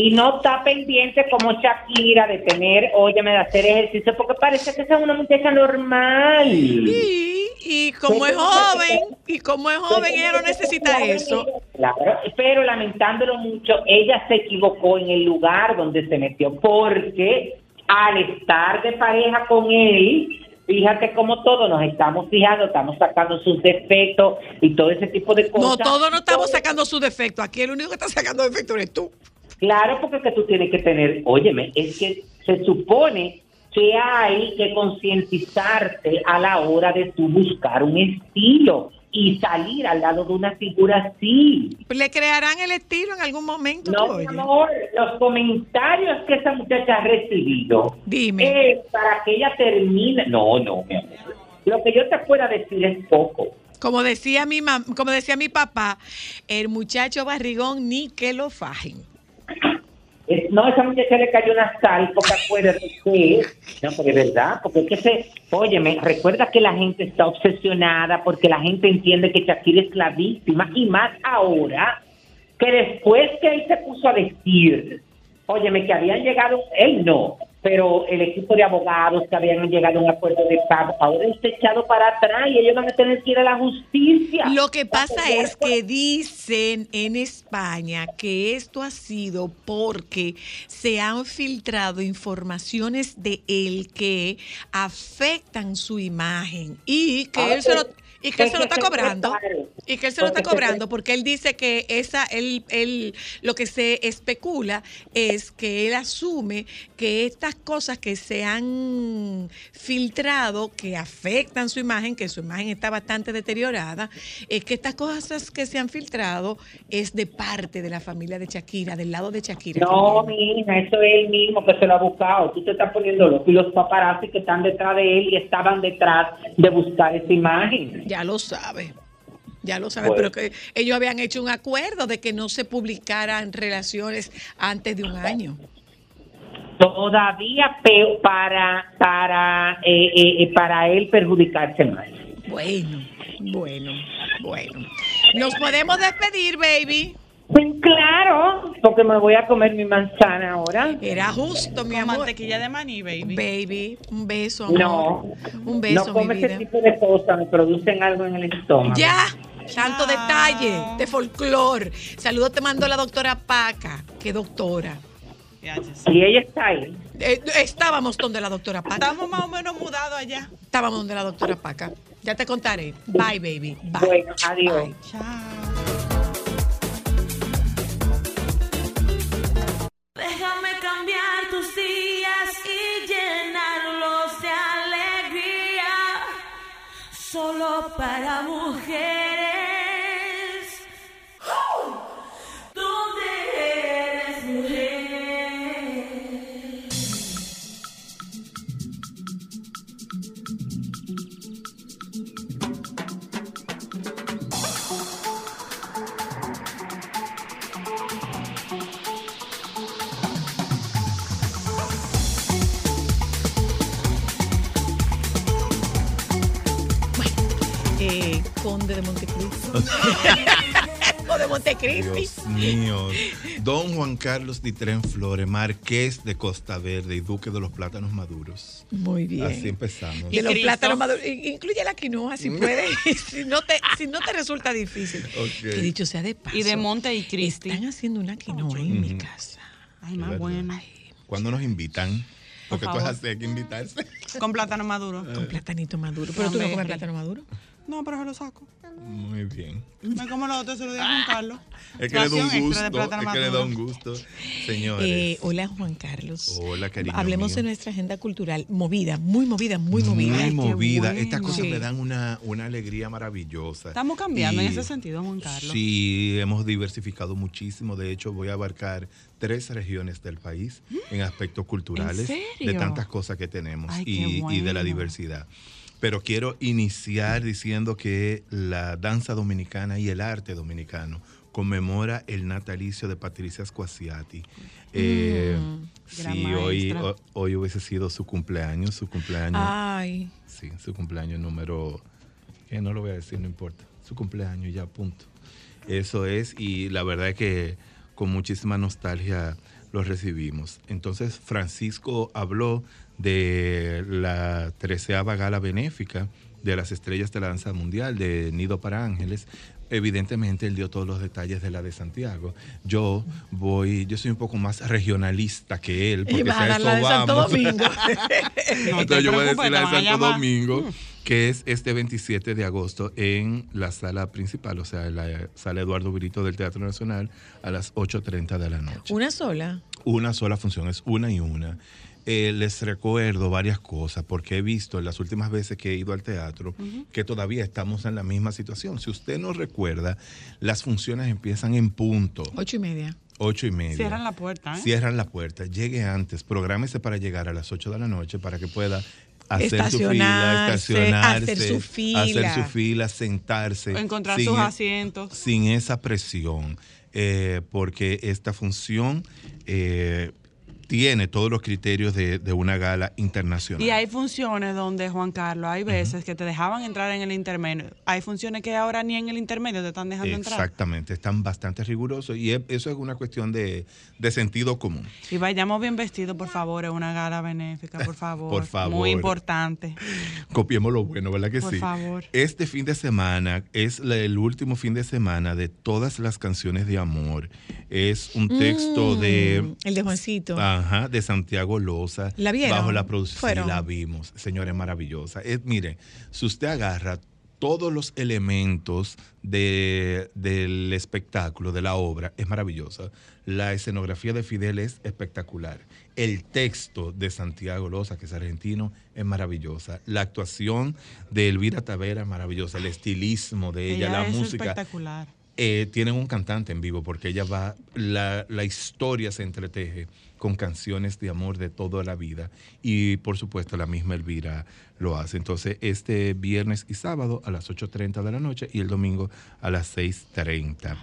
Y no está pendiente como Shakira de tener, óyeme, de hacer ejercicio, porque parece que esa es una muchacha normal. Y, y como es joven, y como es joven, ella no necesita eso. Claro, pero lamentándolo mucho, ella se equivocó en el lugar donde se metió, porque al estar de pareja con él, fíjate como todos nos estamos fijando, estamos sacando sus defectos y todo ese tipo de cosas. No, todos no estamos sacando su defecto. Aquí el único que está sacando defecto eres tú. Claro, porque es que tú tienes que tener, óyeme, es que se supone que hay que concientizarte a la hora de tú buscar un estilo. y salir al lado de una figura así. Le crearán el estilo en algún momento. No, mi amor, los comentarios que esa muchacha ha recibido Dime. es para que ella termine. No, no, mi amor. Lo que yo te pueda decir es poco. Como decía mi mam- como decía mi papá, el muchacho barrigón ni que lo fajen. No, esa muchacha le cayó una sal, porque acuérdate no, porque es verdad, porque es que se, óyeme, recuerda que la gente está obsesionada porque la gente entiende que Shakira es la víctima y más ahora que después que él se puso a decir, óyeme, que habían llegado, él no, pero el equipo de abogados que habían llegado a un acuerdo de pago, ahora está echado para atrás y ellos van a tener que ir a la justicia. Lo que pasa es que dicen en España que esto ha sido porque se han filtrado informaciones de él que afectan su imagen y que Ah, él se lo y que él se lo está cobrando y que él se lo está cobrando porque él dice que esa él, él lo que se especula es que él asume que estas cosas que se han filtrado que afectan su imagen, que su imagen está bastante deteriorada, es que estas cosas que se han filtrado es de parte de la familia de Shakira, del lado de Shakira. No, mi hija, eso es él mismo que se lo ha buscado. Tú te estás poniendo loco. Y los paparazzi que están detrás de él y estaban detrás de buscar esa imagen. Ya lo sabe. Ya lo sabe, Bueno. pero que ellos habían hecho un acuerdo de que no se publicaran relaciones antes de un año. Todavía peor para, para, eh, eh, eh, para él perjudicarse más. Bueno, bueno, bueno. Nos podemos despedir, baby. Pues claro, porque me voy a comer mi manzana ahora. Era justo, mi Con amor. mantequilla de maní, baby. Baby, un beso, amor. No, Un beso, no come mi ese vida. tipo de cosas, me producen algo en el estómago. Ya, tanto detalle de folclor. Saludos te mandó la doctora Paca. ¿Qué doctora? Y ella está ahí. Eh, estábamos donde la doctora Paca. Estamos más o menos mudados allá. Estábamos donde la doctora Paca. Ya te contaré. Bye, baby. Bye. Bueno, adiós. Bye. Chao. Para mujeres. Conde de Montecristo. o de Montecristi. Dios mío. Don Juan Carlos Ditren Flores, Marqués de Costa Verde y Duque de los Plátanos Maduros. Muy bien. Así empezamos. De los Cristo. plátanos maduros. Incluye la quinoa si puedes. si, no te, si no te resulta difícil. Ok. Que dicho sea de paso. Y de Monte y Cristi. Están haciendo una quinoa en mi Ujú. casa. Ay, más verdad. bueno. ¿Cuándo nos invitan? Porque tú hay que invitarse. Con plátano maduro. Con platanito maduro. Pero tú no comes plátano maduro. No, pero se lo saco. Muy bien. Me como los otros, se lo di a Juan Carlos. Es que le da un gusto. Es que le da un gusto. Señores. Eh, hola Juan Carlos. Hola, cariño Hablemos mío. de nuestra agenda cultural. Movida, muy movida, muy movida. Muy Ay, movida. bueno. Estas cosas Sí. me dan una, una alegría maravillosa. Estamos cambiando en ese sentido, Juan Carlos. Sí, hemos diversificado muchísimo. De hecho, voy a abarcar tres regiones del país en aspectos culturales, serio? de tantas cosas que tenemos Ay, qué y, y de la diversidad. Pero quiero iniciar diciendo que la danza dominicana y el arte dominicano conmemora el natalicio de Patricia Squasiati. Eh, Mm, sí, hoy, hoy hubiese sido su cumpleaños, su cumpleaños. Ay, Sí, su cumpleaños número, que no lo voy a decir, no importa. Su cumpleaños ya, punto. Eso es, y la verdad es que con muchísima nostalgia lo recibimos. Entonces, Francisco habló de la treceava gala benéfica de las estrellas de la danza mundial de Nido para Ángeles. Evidentemente, él dio todos los detalles de la de Santiago. Yo voy, yo soy un poco más regionalista que él, y porque a eso la de Santo. Domingo. No Entonces yo voy a decir la de Santo. Domingo, que es este 27 de agosto en la sala principal, o sea, en la sala Eduardo Virito del Teatro Nacional a las 8.30 de la noche. Una sola. Una sola función, es una y una. Eh, les recuerdo varias cosas porque he visto en las últimas veces que he ido al teatro que todavía estamos en la misma situación. Si usted no recuerda, las funciones empiezan en punto, Ocho y media. ocho y media. Cierran la puerta, ¿eh? Cierran la puerta. Llegue antes, prográmese para llegar a las 8 de la noche para que pueda hacer su fila, Estacionarse, hacer su fila. hacer su fila, sentarse. Encontrar sin sus e- asientos. Sin esa presión, eh, porque esta función eh, tiene todos los criterios de, de una gala internacional. Y hay funciones donde, Juan Carlos, hay veces que te dejaban entrar en el intermedio. Hay funciones que ahora ni en el intermedio te están dejando entrar. Exactamente, están bastante rigurosos y es- eso es una cuestión de, de sentido común. Y vayamos bien vestidos, por favor, es una gala benéfica, por favor. Por favor. Muy importante. Copiemos lo bueno, ¿verdad que Por sí? favor. Este fin de semana es la- el último fin de semana de todas las canciones de amor. Es un texto Mm, de El de Juancito. Ajá, de Santiago Loza. ¿La vieron? Bajo la producción. ¿Fueron? Sí, la vimos. Señora, es maravillosa. Es, mire, si usted agarra todos los elementos de- del espectáculo, de la obra, es maravillosa. La escenografía de Fidel es espectacular. El texto de Santiago Loza, que es argentino, es maravillosa. La actuación de Elvira Tavera es maravillosa. El estilismo de ella, la es música. espectacular. Eh, tienen un cantante en vivo porque ella va, la, la historia se entreteje con canciones de amor de toda la vida y por supuesto la misma Elvira lo hace. Entonces este viernes y sábado a las 8.30 de la noche y el domingo a las 6.30.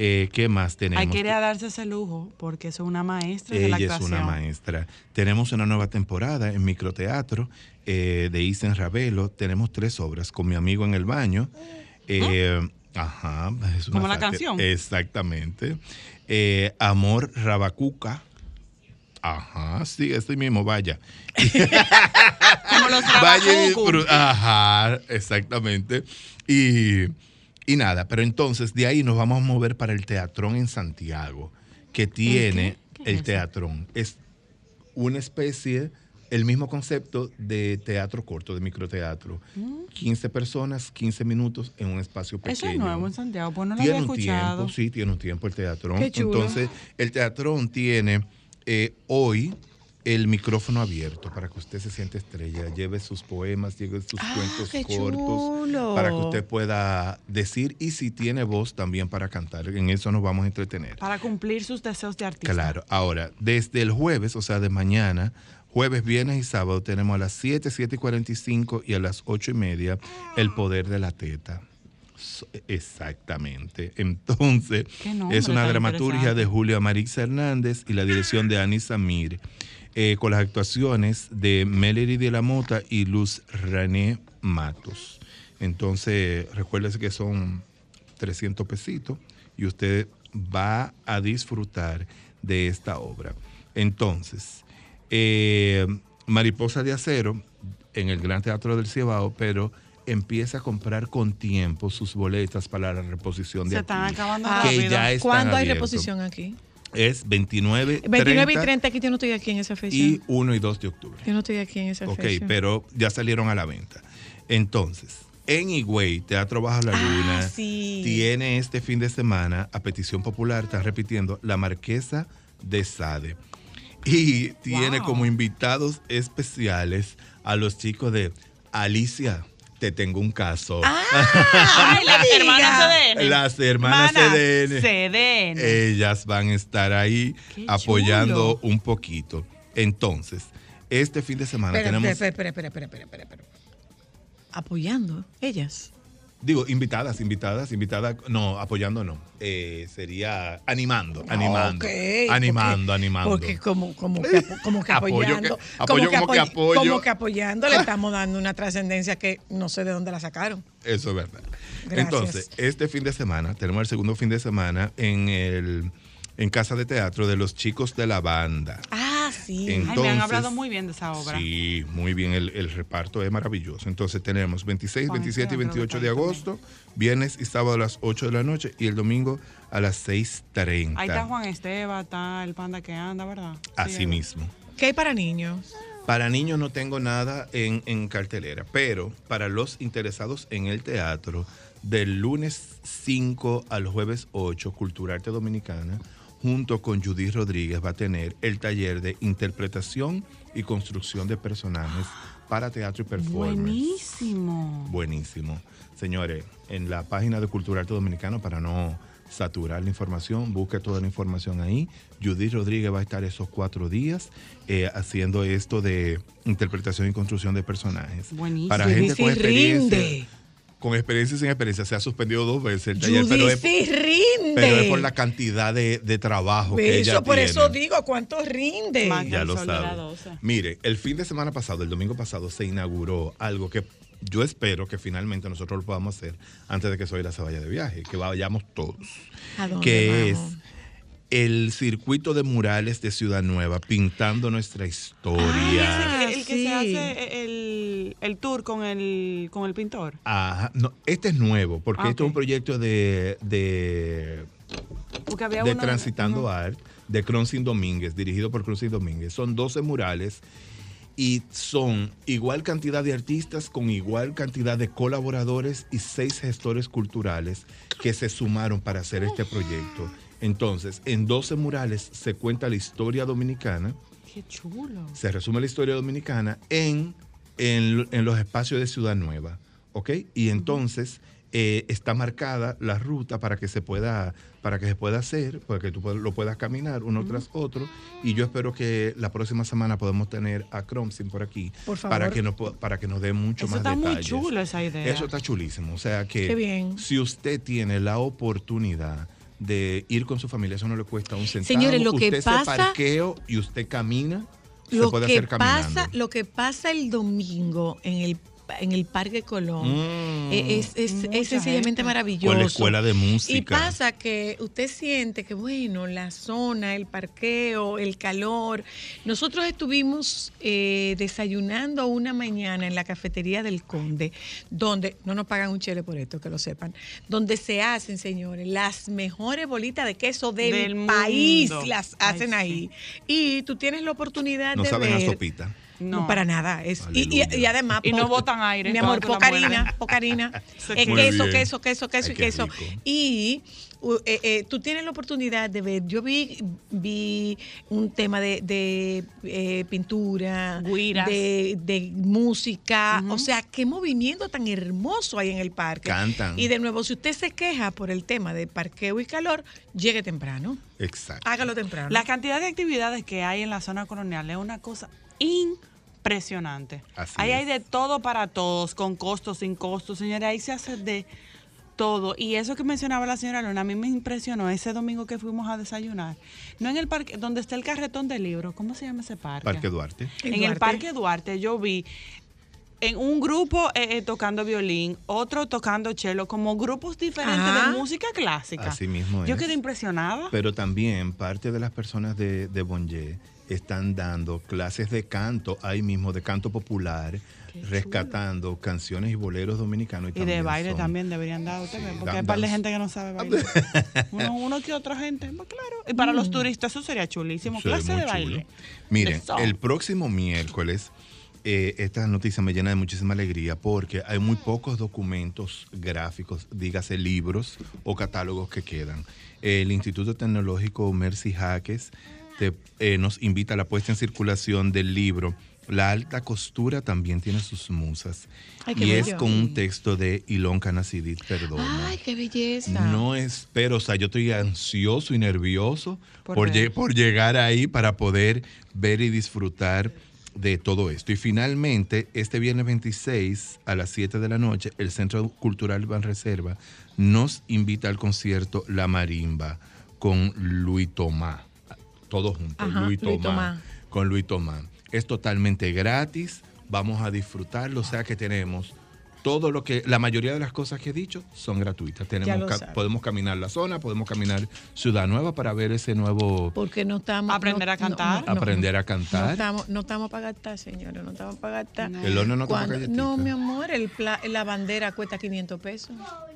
Eh, ¿Qué más tenemos? Hay que ir a darse ese lujo porque es una maestra de la Ella es actuación. una maestra. Tenemos una nueva temporada en microteatro eh, de Isen Ravelo. Tenemos tres obras con mi amigo en el baño. Eh, Ajá. es una Como la canción. Exactamente. Eh, Amor Rabacuca. Ajá, sí, este mismo, vaya. Como los Vaya y Ajá, exactamente. Y, y nada, pero entonces de ahí nos vamos a mover para el Teatrón en Santiago, que tiene ¿Qué es el? Teatrón. Es una especie, el mismo concepto de teatro corto, de microteatro. 15 personas, 15 minutos en un espacio pequeño. Mm. Eso es nuevo en Santiago, pues no lo Tiene había un escuchado. tiempo, sí, tiene un tiempo el teatrón. Entonces, el teatrón tiene eh, hoy el micrófono abierto para que usted se siente estrella, lleve sus poemas, lleve sus Ah, cuentos cortos, chulo. para que usted pueda decir y si tiene voz también para cantar. En eso nos vamos a entretener. Para cumplir sus deseos de artista. Claro, ahora, desde el jueves, o sea, de mañana, jueves, viernes y sábado, tenemos a las 7, 7 y 45 y a las 8 y media el poder de la teta. Exactamente. Entonces, es una dramaturgia de Julio Marix Hernández y la dirección de Ani Samir, eh, con las actuaciones de Melody de la Mota y Luz René Matos. Entonces, recuérdese que son 300 pesitos y usted va a disfrutar de esta obra. Entonces, eh, Mariposa de Acero en el Gran Teatro del Cibao, pero empieza a comprar con tiempo sus boletas para la reposición de Se están acabando Ah, que rápido. ya están ¿Cuándo hay abiertos. reposición aquí? Es 29, 29 y 30 30, aquí yo no estoy aquí en esa fecha. y 1 y 2 de octubre. Yo no estoy aquí en esa Ok, fecha. pero ya salieron a la venta. Entonces, en Higüey, Teatro Bajo la Luna, Ah, sí. tiene este fin de semana, a petición popular, están repitiendo, La Marquesa de Sade. Y tiene Wow. como invitados especiales a los chicos de Alicia, te tengo un caso. Ay, las hermanas CDN. Las hermanas Hermanas CDN. CDN. Ellas van a estar ahí Qué apoyando chulo. un poquito. Entonces, este fin de semana Espera, tenemos... espera, espera, espera, espera, espera, espera. Apoyando, ellas. Digo, invitadas, invitadas, invitadas, no, apoyando no, eh, sería animando, animando, Ok, animando, porque- animando. Porque como, como que, como que Apoyo apoyando. que- apoyo como que apoy- apoyo. como que apoyando le estamos dando una trascendencia que no sé de dónde la sacaron. Eso es verdad. Gracias. Entonces, este fin de semana, tenemos el segundo fin de semana en el en Casa de Teatro de los Chicos de la Banda. Ah, sí. Ay, me han Entonces- hablado muy bien de esa obra. Sí, muy bien, el, el reparto es maravilloso. Entonces tenemos 26, Juan 27 y Esteban, creo 28 que de agosto, viernes y sábado a las 8 de la noche y el domingo a las 6.30. Ahí está Juan Esteban, está el panda que anda, ¿verdad? Sí, Así mismo. ¿Qué hay para niños? Para niños no tengo nada en, en cartelera, pero para los interesados en el teatro, del lunes 5 al jueves 8, Culturarte Dominicana, junto con Judith Rodríguez, va a tener el taller de interpretación y construcción de personajes para teatro y performance. Buenísimo. Buenísimo. Señores, en la página de Culturarte Dominicano, para no saturar la información, busque toda la información ahí. Judith Rodríguez va a estar esos cuatro días eh, haciendo esto de interpretación y construcción de personajes. Buenísimo. Para gente con experiencia. rinde. Con experiencia y sin experiencia. Se ha suspendido dos veces el taller, pero es, rinde. pero es por la cantidad de, de trabajo que ella Eso, por tiene. eso digo, ¿cuánto rinde? Magda. Ya lo sabe. 12. Mire, el fin de semana pasado, el domingo pasado, se inauguró algo que yo espero que finalmente nosotros lo podamos hacer antes de que Soyla se vaya de viaje, que vayamos todos. ¿A dónde Que vamos? es el circuito de murales de Ciudad Nueva, pintando nuestra historia. Que- el que sí. se hace el, el tour con el, con el pintor. Ajá, no, este es nuevo, porque Ah, este es un proyecto de, de Porque había de uno- Transitando. Art, de Cronsin Domínguez, dirigido por Cronsin Domínguez. Son 12 murales y son igual cantidad de artistas con igual cantidad de colaboradores y seis gestores culturales que se sumaron para hacer este proyecto. Entonces, en 12 murales se cuenta la historia dominicana, Qué chulo. se resume la historia dominicana en, en, en los espacios de Ciudad Nueva, ¿ok? Y entonces eh, está marcada la ruta para que se pueda para que se pueda hacer, para que tú lo puedas caminar uno tras otro. Y yo espero que la próxima semana podamos tener a Cromsin por aquí Por favor. para que nos para que nos dé mucho Eso más está muy detalles. chulo esa idea. Eso está chulísimo. O sea que Qué bien. si usted tiene la oportunidad de ir con su familia, eso no le cuesta un centavo. Señores, lo que usted pasa- se parqueo y usted camina, se Lo puede que, hacer caminando. pasa, lo que pasa el domingo en el, en el Parque Colón Mm. eh, es, es- Mucha es sencillamente gente. maravilloso. Con la escuela de música. Y pasa que usted siente que, bueno, la zona, el parqueo, el calor. Nosotros estuvimos eh, desayunando una mañana en la cafetería del Conde, donde, no nos pagan un chele por esto, que lo sepan, donde se hacen, señores, las mejores bolitas de queso del, Del país, mundo. las Ay, hacen sí. ahí. Y tú tienes la oportunidad no de saben ver... a sopita. No. No. para nada. Es, y, y- Aleluya. y además. Y no botan aire, Mi amor, poca harina, poca harina. Se Eh, Muy queso, bien. queso, queso, queso Ay, y queso. Y u- eh, eh, tú tienes la oportunidad de ver. Yo vi, vi un tema de, de, eh, pintura, de, de música. O sea, qué movimiento tan hermoso hay en el parque. Cantan. Y de nuevo, si usted se queja por el tema de parqueo y calor, llegue temprano. Exacto. Hágalo temprano. La cantidad de actividades que hay en la zona colonial es una cosa impresionante. Así ahí hay de todo para todos, con costos, sin costos, señora. Ahí se hace de todo. Y eso que mencionaba la señora Luna, a mí me impresionó ese domingo que fuimos a desayunar. No en el parque, donde está el carretón de libros. ¿Cómo se llama ese parque? Parque Duarte. En el. Parque Duarte yo vi en un grupo eh, eh, tocando violín, otro tocando cello, como grupos diferentes Ajá. de música clásica. Así mismo Yo es. quedé impresionada. Pero también parte de las personas de, de Bonje están dando clases de canto ahí mismo, de canto popular, rescatando canciones y boleros dominicanos. Y de también baile son- también deberían dar ustedes, Sí, porque dan- hay par de gente que no sabe bailar. uno, uno que otra gente, pues claro. Y para los turistas eso sería chulísimo. Clase de baile. chulo. Miren, De el próximo miércoles, eh, esta noticia me llena de muchísima alegría porque hay muy pocos documentos gráficos, dígase libros o catálogos que quedan. El Instituto Tecnológico Mercy Jaques te- eh, nos invita a la puesta en circulación del libro. La alta costura también tiene sus musas. Ay, y es con un texto de Ilon Canacidit Perdona. Ay, qué belleza. No espero, o sea, yo estoy ansioso y nervioso por llegar ahí para poder ver y disfrutar de todo esto. Y finalmente, este viernes 26 a las 7 de la noche, el Centro Cultural Banreserva nos invita al concierto La Marimba con Luis Tomás. Todos juntos, Ajá, Luis Luis Tomás. Tomás. Con Luis Tomás. Es totalmente gratis, vamos a disfrutarlo, o sea que tenemos todo lo que, la mayoría de las cosas que he dicho son gratuitas. Tenemos lo ca- sabe. podemos caminar la zona, podemos caminar Ciudad Nueva para ver ese nuevo, Porque no estamos. Aprender no- a cantar. no- no- aprender a No cantar. estamos, no estamos para gastar, señores, no estamos para gastar. No. El horno no Cuando- paga no, mi amor, el pla- la bandera cuesta 500 pesos.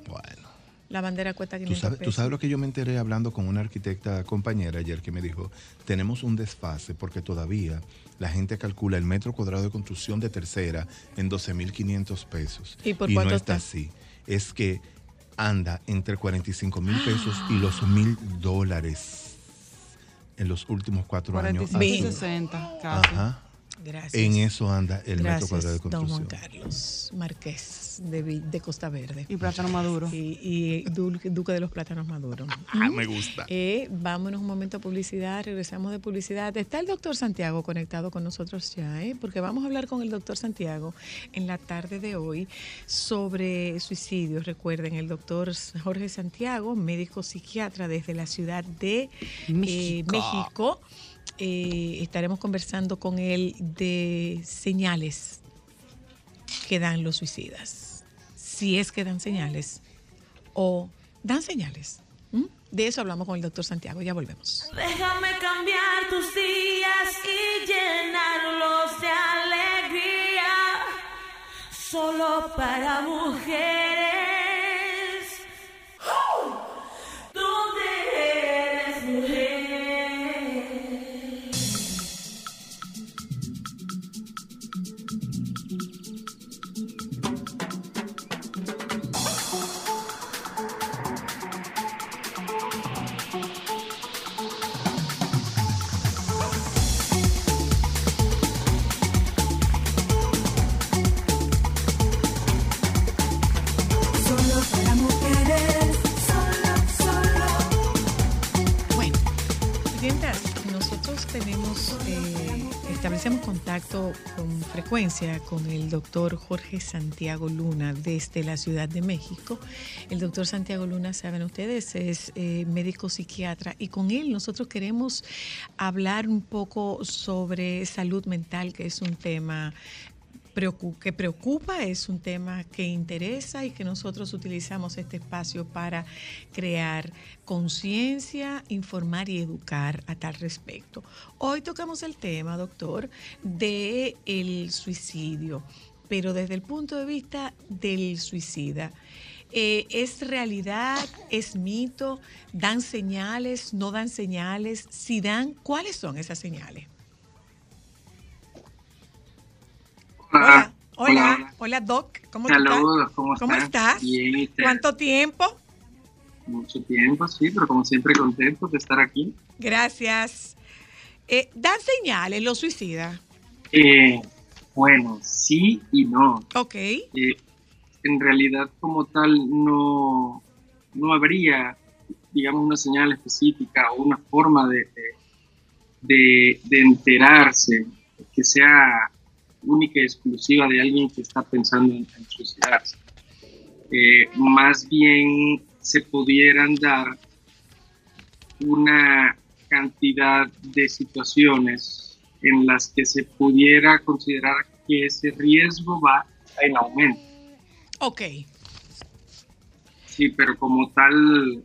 Bueno, la bandera cuesta Tú 500 sabes, tú sabes lo que yo me enteré hablando con una arquitecta compañera ayer que me dijo, tenemos un desfase porque todavía la gente calcula el metro cuadrado de construcción de tercera en 12.500 pesos. ¿Y por no cuánto está está? así. Es que anda entre 45 mil pesos y los mil dólares en los últimos cuatro años. 45, Así. 60, casi. Ajá. Gracias. En eso anda el metro Gracias, cuadrado de don Juan construcción. Carlos Márquez de, de Costa Verde. Y plátano maduro. Y, Duque de los Plátanos Maduros. Ah, me gusta. Eh, vámonos un momento a publicidad, regresamos de publicidad. Está el doctor Santiago conectado con nosotros ya, ¿eh? porque vamos a hablar con el doctor Santiago en la tarde de hoy sobre suicidios. Recuerden, el doctor Jorge Santiago, médico psiquiatra desde la ciudad de eh, México. Eh, estaremos conversando con él de señales que dan los suicidas. Si es que dan señales o dan señales. De eso hablamos con el doctor Santiago. Ya volvemos. Déjame cambiar tus días y llenarlos de alegría. Solo para mujeres. Con el doctor Jorge Santiago Luna desde la Ciudad de México. El doctor Santiago Luna, saben ustedes, es eh, médico psiquiatra y con él nosotros queremos hablar un poco sobre salud mental, que es un tema que preocupa, es un tema que interesa y que nosotros utilizamos este espacio para crear conciencia, informar y educar a tal respecto. Hoy tocamos el tema, doctor, de el suicidio, pero desde el punto de vista del suicida. Eh, ¿Es realidad? ¿Es mito? ¿Dan señales? ¿No dan señales? Si dan, ¿cuáles son esas señales? Hola, hola, hola, Doc, ¿cómo estás? Saludos, ¿cómo, ¿Cómo estás? estás? ¿Cuánto tiempo? Mucho tiempo, sí, pero como siempre contento de estar aquí. Gracias. Eh, ¿Dan señales los suicidas? Eh, bueno, sí y no. Ok, Eh, en realidad como tal no, no habría, digamos, una señal específica o una forma de- de enterarse que sea única y exclusiva de alguien que está pensando en, en suicidarse. Eh, más bien se pudieran dar una cantidad de situaciones en las que se pudiera considerar que ese riesgo va en aumento. ok. Sí, pero como tal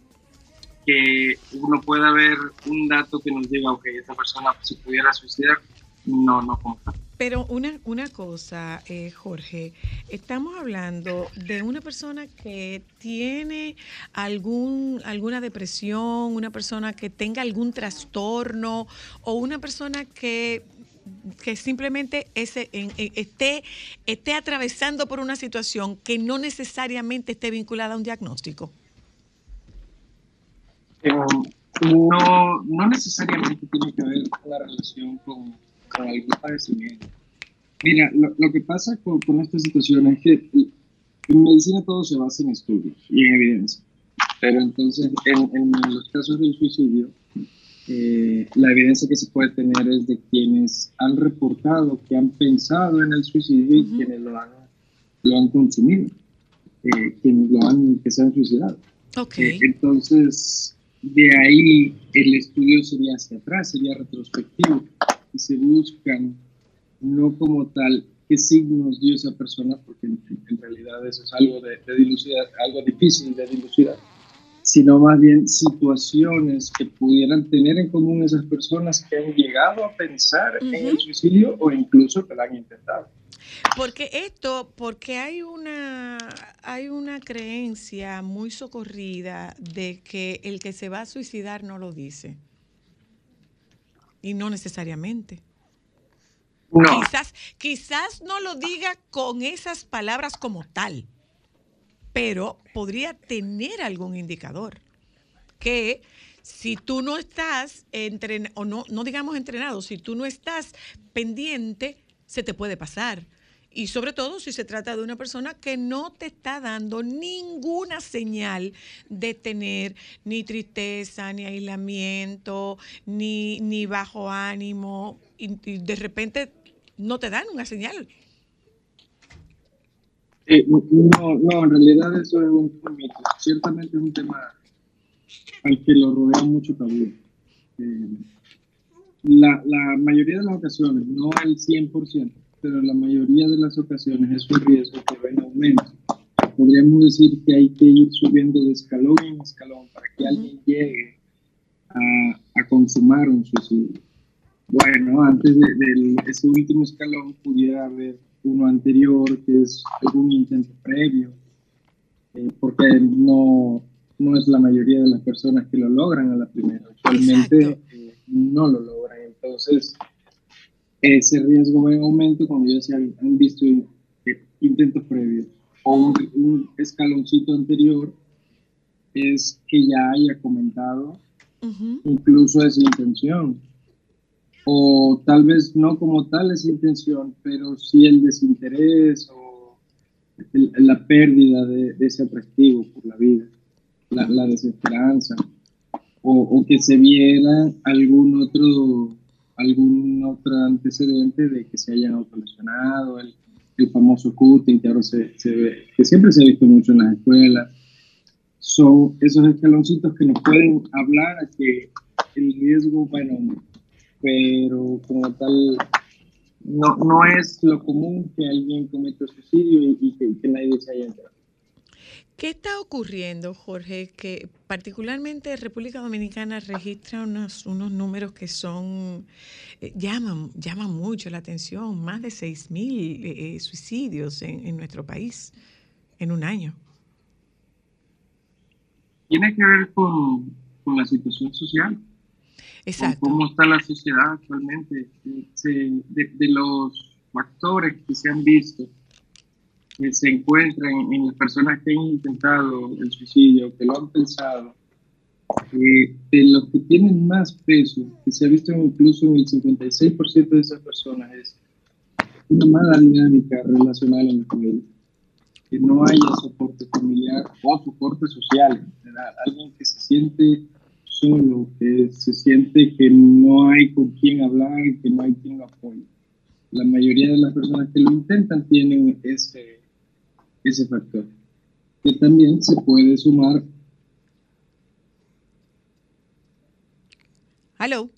que uno pueda ver un dato que nos diga, ok, esta persona se pudiera suicidar, no, no como tal. Pero una, una cosa, eh, Jorge, estamos hablando de una persona que tiene algún, alguna depresión, una persona que tenga algún trastorno o una persona que, que simplemente ese, esté, esté atravesando por una situación que no necesariamente esté vinculada a un diagnóstico. Eh, no, no necesariamente tiene que ver la relación con, con algún padecimiento. Mira, lo, lo que pasa con, con esta situación es que en medicina todo se basa en estudios y en evidencia. Pero entonces, en, en los casos del suicidio, eh, la evidencia que se puede tener es de quienes han reportado que han pensado en el suicidio y quienes lo han, lo han consumido, eh, quienes lo han, que se han suicidado. Ok. Eh, entonces, de ahí el estudio sería hacia atrás, sería retrospectivo, y se buscan no como tal qué signos dio esa persona, porque en, en realidad eso es algo de, de dilucidar, algo difícil de dilucidar, sino más bien situaciones que pudieran tener en común esas personas que han llegado a pensar en el suicidio o incluso que lo han intentado. Porque esto, porque hay una, hay una creencia muy socorrida de que el que se va a suicidar no lo dice. Y no necesariamente. No, Quizás, quizás no lo diga con esas palabras como tal, pero podría tener algún indicador que si tú no estás entrenado, o no, no digamos entrenado, si tú no estás pendiente, se te puede pasar. Y sobre todo si se trata de una persona que no te está dando ninguna señal de tener ni tristeza, ni aislamiento, ni, ni bajo ánimo, y, de repente no te dan una señal. no, no, en realidad eso es un. Ciertamente es un tema al que lo rodea mucho tabú. Eh, la, la mayoría de las ocasiones, no el 100%, pero la mayoría de las ocasiones es un riesgo que va en aumento. Podríamos decir que hay que ir subiendo de escalón en escalón para que alguien llegue a, a consumar un suicidio. Bueno, antes de, de ese último escalón pudiera haber uno anterior, que es algún intento previo, eh, porque no, no es la mayoría de las personas que lo logran a la primera. Exacto. eh, no lo logran. Entonces, ese riesgo en aumento cuando ya se han, han visto intentos previos o un, un escaloncito anterior es que ya haya comentado Ujú. incluso esa intención. O tal vez no como tal esa intención, pero sí el desinterés o el- la pérdida de, de ese atractivo por la vida, la, la desesperanza, o, o que se viera algún otro, algún otro antecedente de que se hayan autolesionado, el, el famoso cutting que ahora se, se ve, que siempre se ha visto mucho en las escuelas son esos escaloncitos que nos pueden hablar a que el riesgo va en aumento, pero como tal no, no es lo común que alguien cometa suicidio y, y que, que nadie se haya enterado. ¿Qué está ocurriendo, Jorge? Que particularmente República Dominicana registra unos, unos números que son, eh, llaman, llaman mucho la atención, más de 6.000 eh, eh, suicidios en, en nuestro país en un año. Tiene que ver con, con la situación social, con Exacto. cómo está la sociedad actualmente, eh, se- de, de los factores que se han visto que se encuentran en las personas que han intentado el suicidio, que lo han pensado, eh, de los que tienen más peso, que se ha visto incluso en el 56% de esas personas, es una mala dinámica relacional en la familia. Que no haya soporte familiar o soporte social, general. Alguien que se siente solo, que se siente que no hay con quién hablar, que no hay quien lo apoye. La mayoría de las personas que lo intentan tienen ese, ese factor. Que también se puede sumar Hello.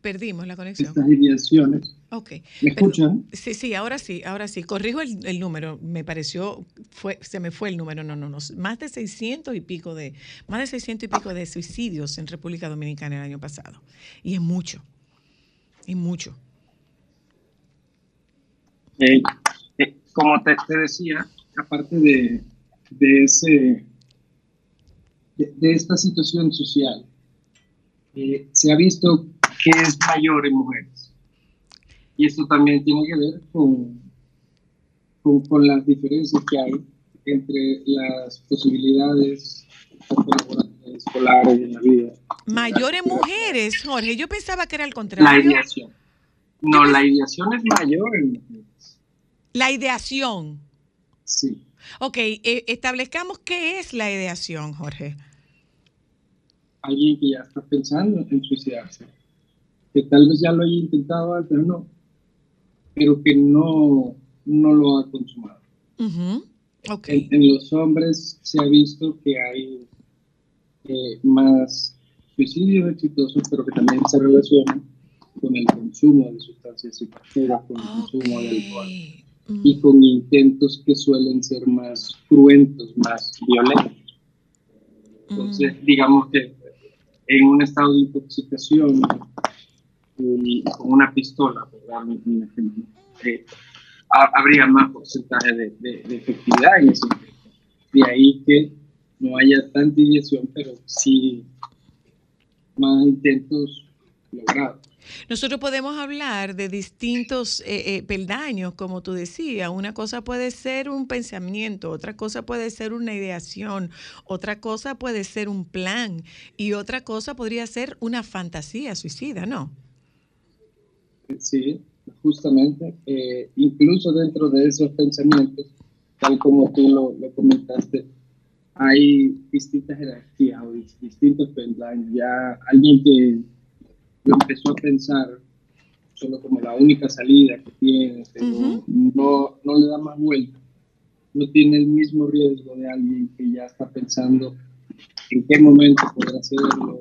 Perdimos la conexión. estas ideaciones. Ok. ¿Me Pero- escuchan? Sí, sí, ahora sí, ahora sí. Corrijo el, el número. Me pareció, fue, se me fue el número. No, no, no. Más de 600 y pico de, más de 600 y pico de suicidios en República Dominicana el año pasado. Y es mucho. Es mucho. Eh, eh, como te, te decía, aparte de, de ese de, de esta situación social, eh, se ha visto que es mayor en mujeres. Y esto también tiene que ver con, con, con las diferencias que hay entre las posibilidades escolares en la vida. Mayores mujeres, Jorge. Yo pensaba que era al La contrario. ideación. No, la ideación es mayor en mujeres. La ideación. Sí. Ok, eh, establezcamos qué es la ideación, Jorge. alguien que ya está pensando en suicidarse, que tal vez ya lo haya intentado antes, no, pero que no, no lo ha consumado. Ujú, Ok. En, en los hombres se ha visto que hay eh, más suicidios exitosos, pero que también se relacionan con el consumo de sustancias psicoactivas, con el consumo de alcohol. Y con intentos que suelen ser más cruentos, más violentos. Entonces, digamos que en un estado de intoxicación con una pistola, ejemplo, eh, ha- habría más porcentaje de, de- de efectividad en ese. De ahí que no haya tanta ideación, pero sí más intentos logrados. Nosotros podemos hablar de distintos eh, eh, peldaños, como tú decías. Una cosa puede ser un pensamiento, otra cosa puede ser una ideación, otra cosa puede ser un plan y otra cosa podría ser una fantasía suicida, ¿no? Sí, justamente, eh, incluso dentro de esos pensamientos, tal como tú lo, lo comentaste, hay distintas jerarquías o dis- distintos peldaños. Ya alguien que lo empezó a pensar solo como la única salida que tiene, pero no, no le da más vuelta, no tiene el mismo riesgo de alguien que ya está pensando en qué momento poder hacerlo,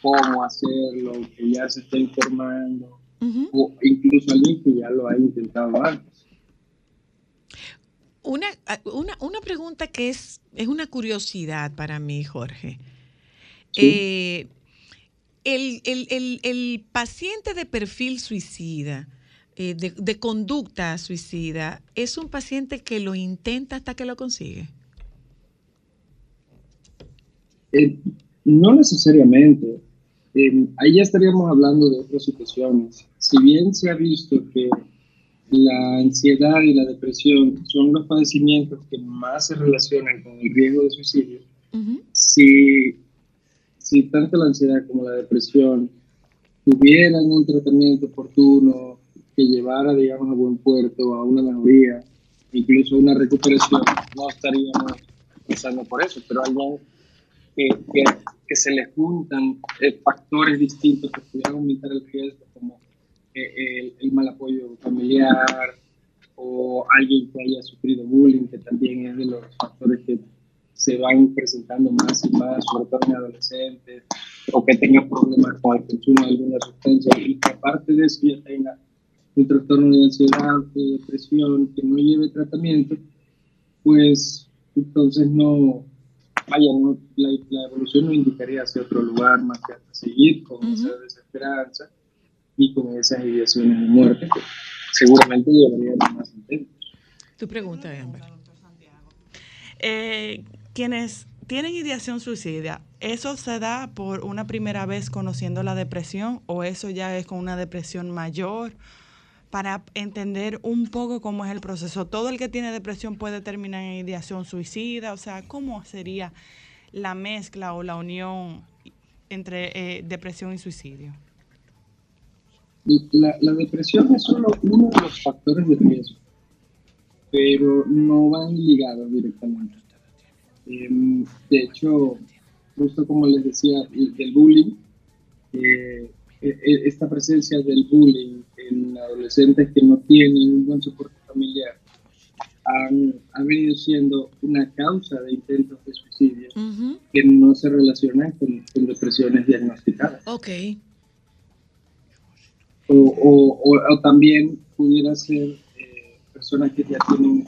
cómo hacerlo, que ya se está informando o incluso alguien que ya lo ha intentado antes. Una, una, una pregunta que es, es una curiosidad para mí, Jorge. Eh, el, el- el- el paciente de perfil suicida, eh, de, de conducta suicida, ¿es un paciente que lo intenta hasta que lo consigue? Eh, no necesariamente. Eh, ahí ya estaríamos hablando de otras situaciones. Si bien se ha visto que la ansiedad y la depresión son los padecimientos que más se relacionan con el riesgo de suicidio, si, si tanto la ansiedad como la depresión tuvieran un tratamiento oportuno que llevara, digamos, a buen puerto, a una mejoría, incluso a una recuperación, no estaríamos pasando por eso, pero hay que, que, que se le juntan eh, factores distintos que pudieran aumentar el riesgo, como eh, el, el mal apoyo familiar o alguien que haya sufrido bullying, que también es de los factores que se van presentando más y más, sobre todo en adolescentes, o que tenga problemas con el consumo de alguna sustancia, y que aparte de eso ya tenga un trastorno de ansiedad, de depresión, que no lleve tratamiento, pues entonces no, vaya, no- la, la evolución no indicaría hacia otro lugar más que hasta seguir con esa desesperanza y con esas ideaciones de muerte que seguramente llevarían a más intentos. Tu pregunta, Amber. Eh, quienes tienen ideación suicida, ¿eso se da por una primera vez conociendo la depresión o eso ya es con una depresión mayor? Para entender un poco cómo es el proceso. Todo el que tiene depresión puede terminar en ideación suicida, o sea, ¿cómo sería la mezcla o la unión entre eh, depresión y suicidio? La, la depresión es solo uno de los factores de riesgo, pero no van ligados directamente. Em, de hecho, justo como les decía, el- del bullying, eh, e- e- esta presencia del bullying en adolescentes que no tienen un buen soporte familiar han, ha venido siendo una causa de intentos de suicidio que no se relacionan con, con depresiones diagnosticadas. Ok. o, o- o- o también pudiera ser eh, personas que ya tienen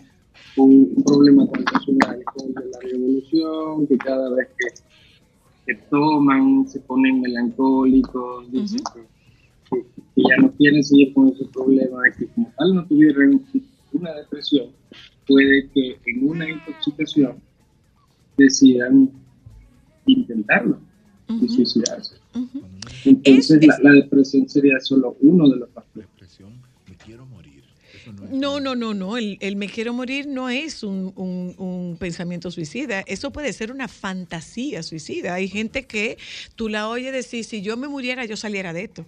un, un problema el alcohol de la revolución, que cada vez que, que toman se ponen melancólicos, dicen que, que- que ya no quieren seguir con ese problema, que como tal no tuvieran una depresión, puede que en una intoxicación decidan intentarlo y suicidarse. Entonces la, la depresión sería solo uno de los factores. No, no, no, no. El, el me quiero morir no es un, un- un pensamiento suicida. Eso puede ser una fantasía suicida. Hay gente que tú la oyes decir, si yo me muriera, yo saliera de esto.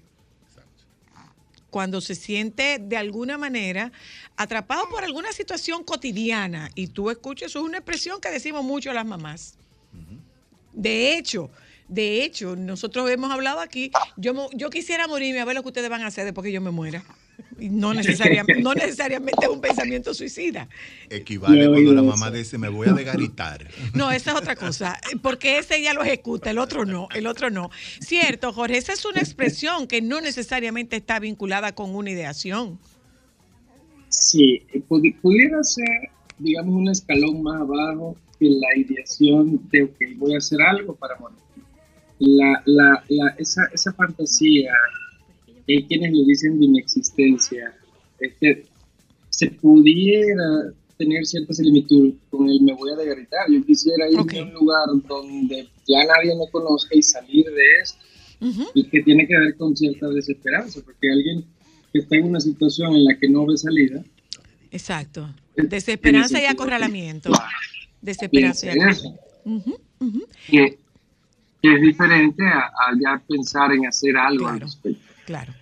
Cuando se siente de alguna manera atrapado por alguna situación cotidiana y tú escuchas, eso es una expresión que decimos mucho las mamás. De hecho, de hecho, nosotros hemos hablado aquí, yo, yo quisiera morirme a ver lo que ustedes van a hacer después que yo me muera. Y no, necesariamente, no necesariamente es un pensamiento suicida. Equivale cuando la mamá dice, me voy a degaritar. No, esa es otra cosa, porque ese ya lo ejecuta, el otro no, el otro no. Cierto, Jorge, esa es una expresión que no necesariamente está vinculada con una ideación. Sí, eh, pudi- pudiera ser, digamos, un escalón más abajo que la ideación de, ok, voy a hacer algo para morir. La, la, la, esa, esa fantasía, hay quienes le dicen de inexistencia, es que se pudiera tener cierta similitud con el me voy a degradar. Yo quisiera ir Ok. a un lugar donde ya nadie me conozca y salir de esto y que tiene que ver con cierta desesperanza, porque alguien que está en una situación en la que no ve salida, Exacto. En- Desesperanza y acorralamiento. Desesperanza acorralamiento. eso, Ujú, ujú. que, que es diferente a, a ya pensar en hacer algo al Claro. respecto. Claro.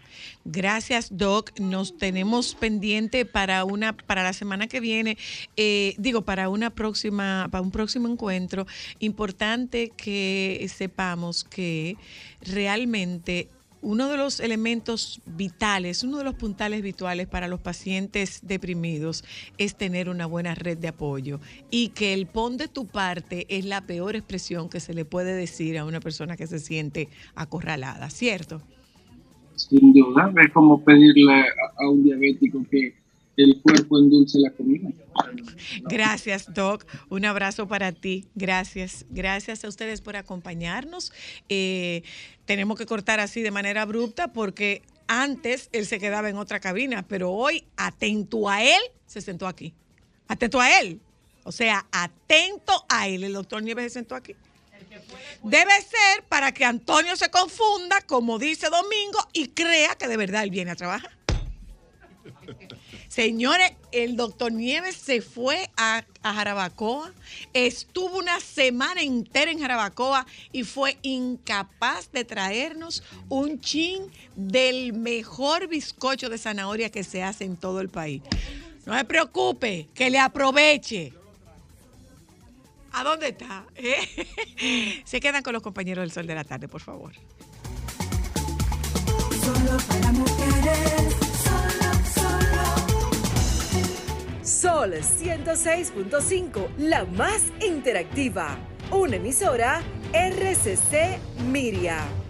Gracias, Doc. Nos tenemos pendiente para una para la semana que viene, eh, digo para una próxima para un próximo encuentro. Importante que sepamos que realmente uno de los elementos vitales, uno de los puntales vitales para los pacientes deprimidos es tener una buena red de apoyo y que el pon de tu parte es la peor expresión que se le puede decir a una persona que se siente acorralada, ¿cierto? Sin duda, es como pedirle a, un diabético que el cuerpo endulce la comida. Gracias, Doc. Un abrazo para ti. Gracias. Gracias a ustedes por acompañarnos. Eh, tenemos que cortar así de manera abrupta porque antes él se quedaba en otra cabina, pero hoy, atento a él, se sentó aquí. Atento a él. O sea, atento a él. El doctor Nieves se sentó aquí. Debe ser para que Antonio se confunda, como dice Domingo, y crea que de verdad él viene a trabajar. Señores, el doctor Nieves se fue a, a Jarabacoa, estuvo una semana entera en Jarabacoa y fue incapaz de traernos un chin del mejor bizcocho de zanahoria que se hace en todo el país. No se preocupe, que le aproveche. ¿A dónde está? ¿Eh? Se quedan con los compañeros del Sol de la Tarde, por favor. Solo para mujeres, solo, solo. Sol 106.5, la más interactiva. Una emisora RCC Miria.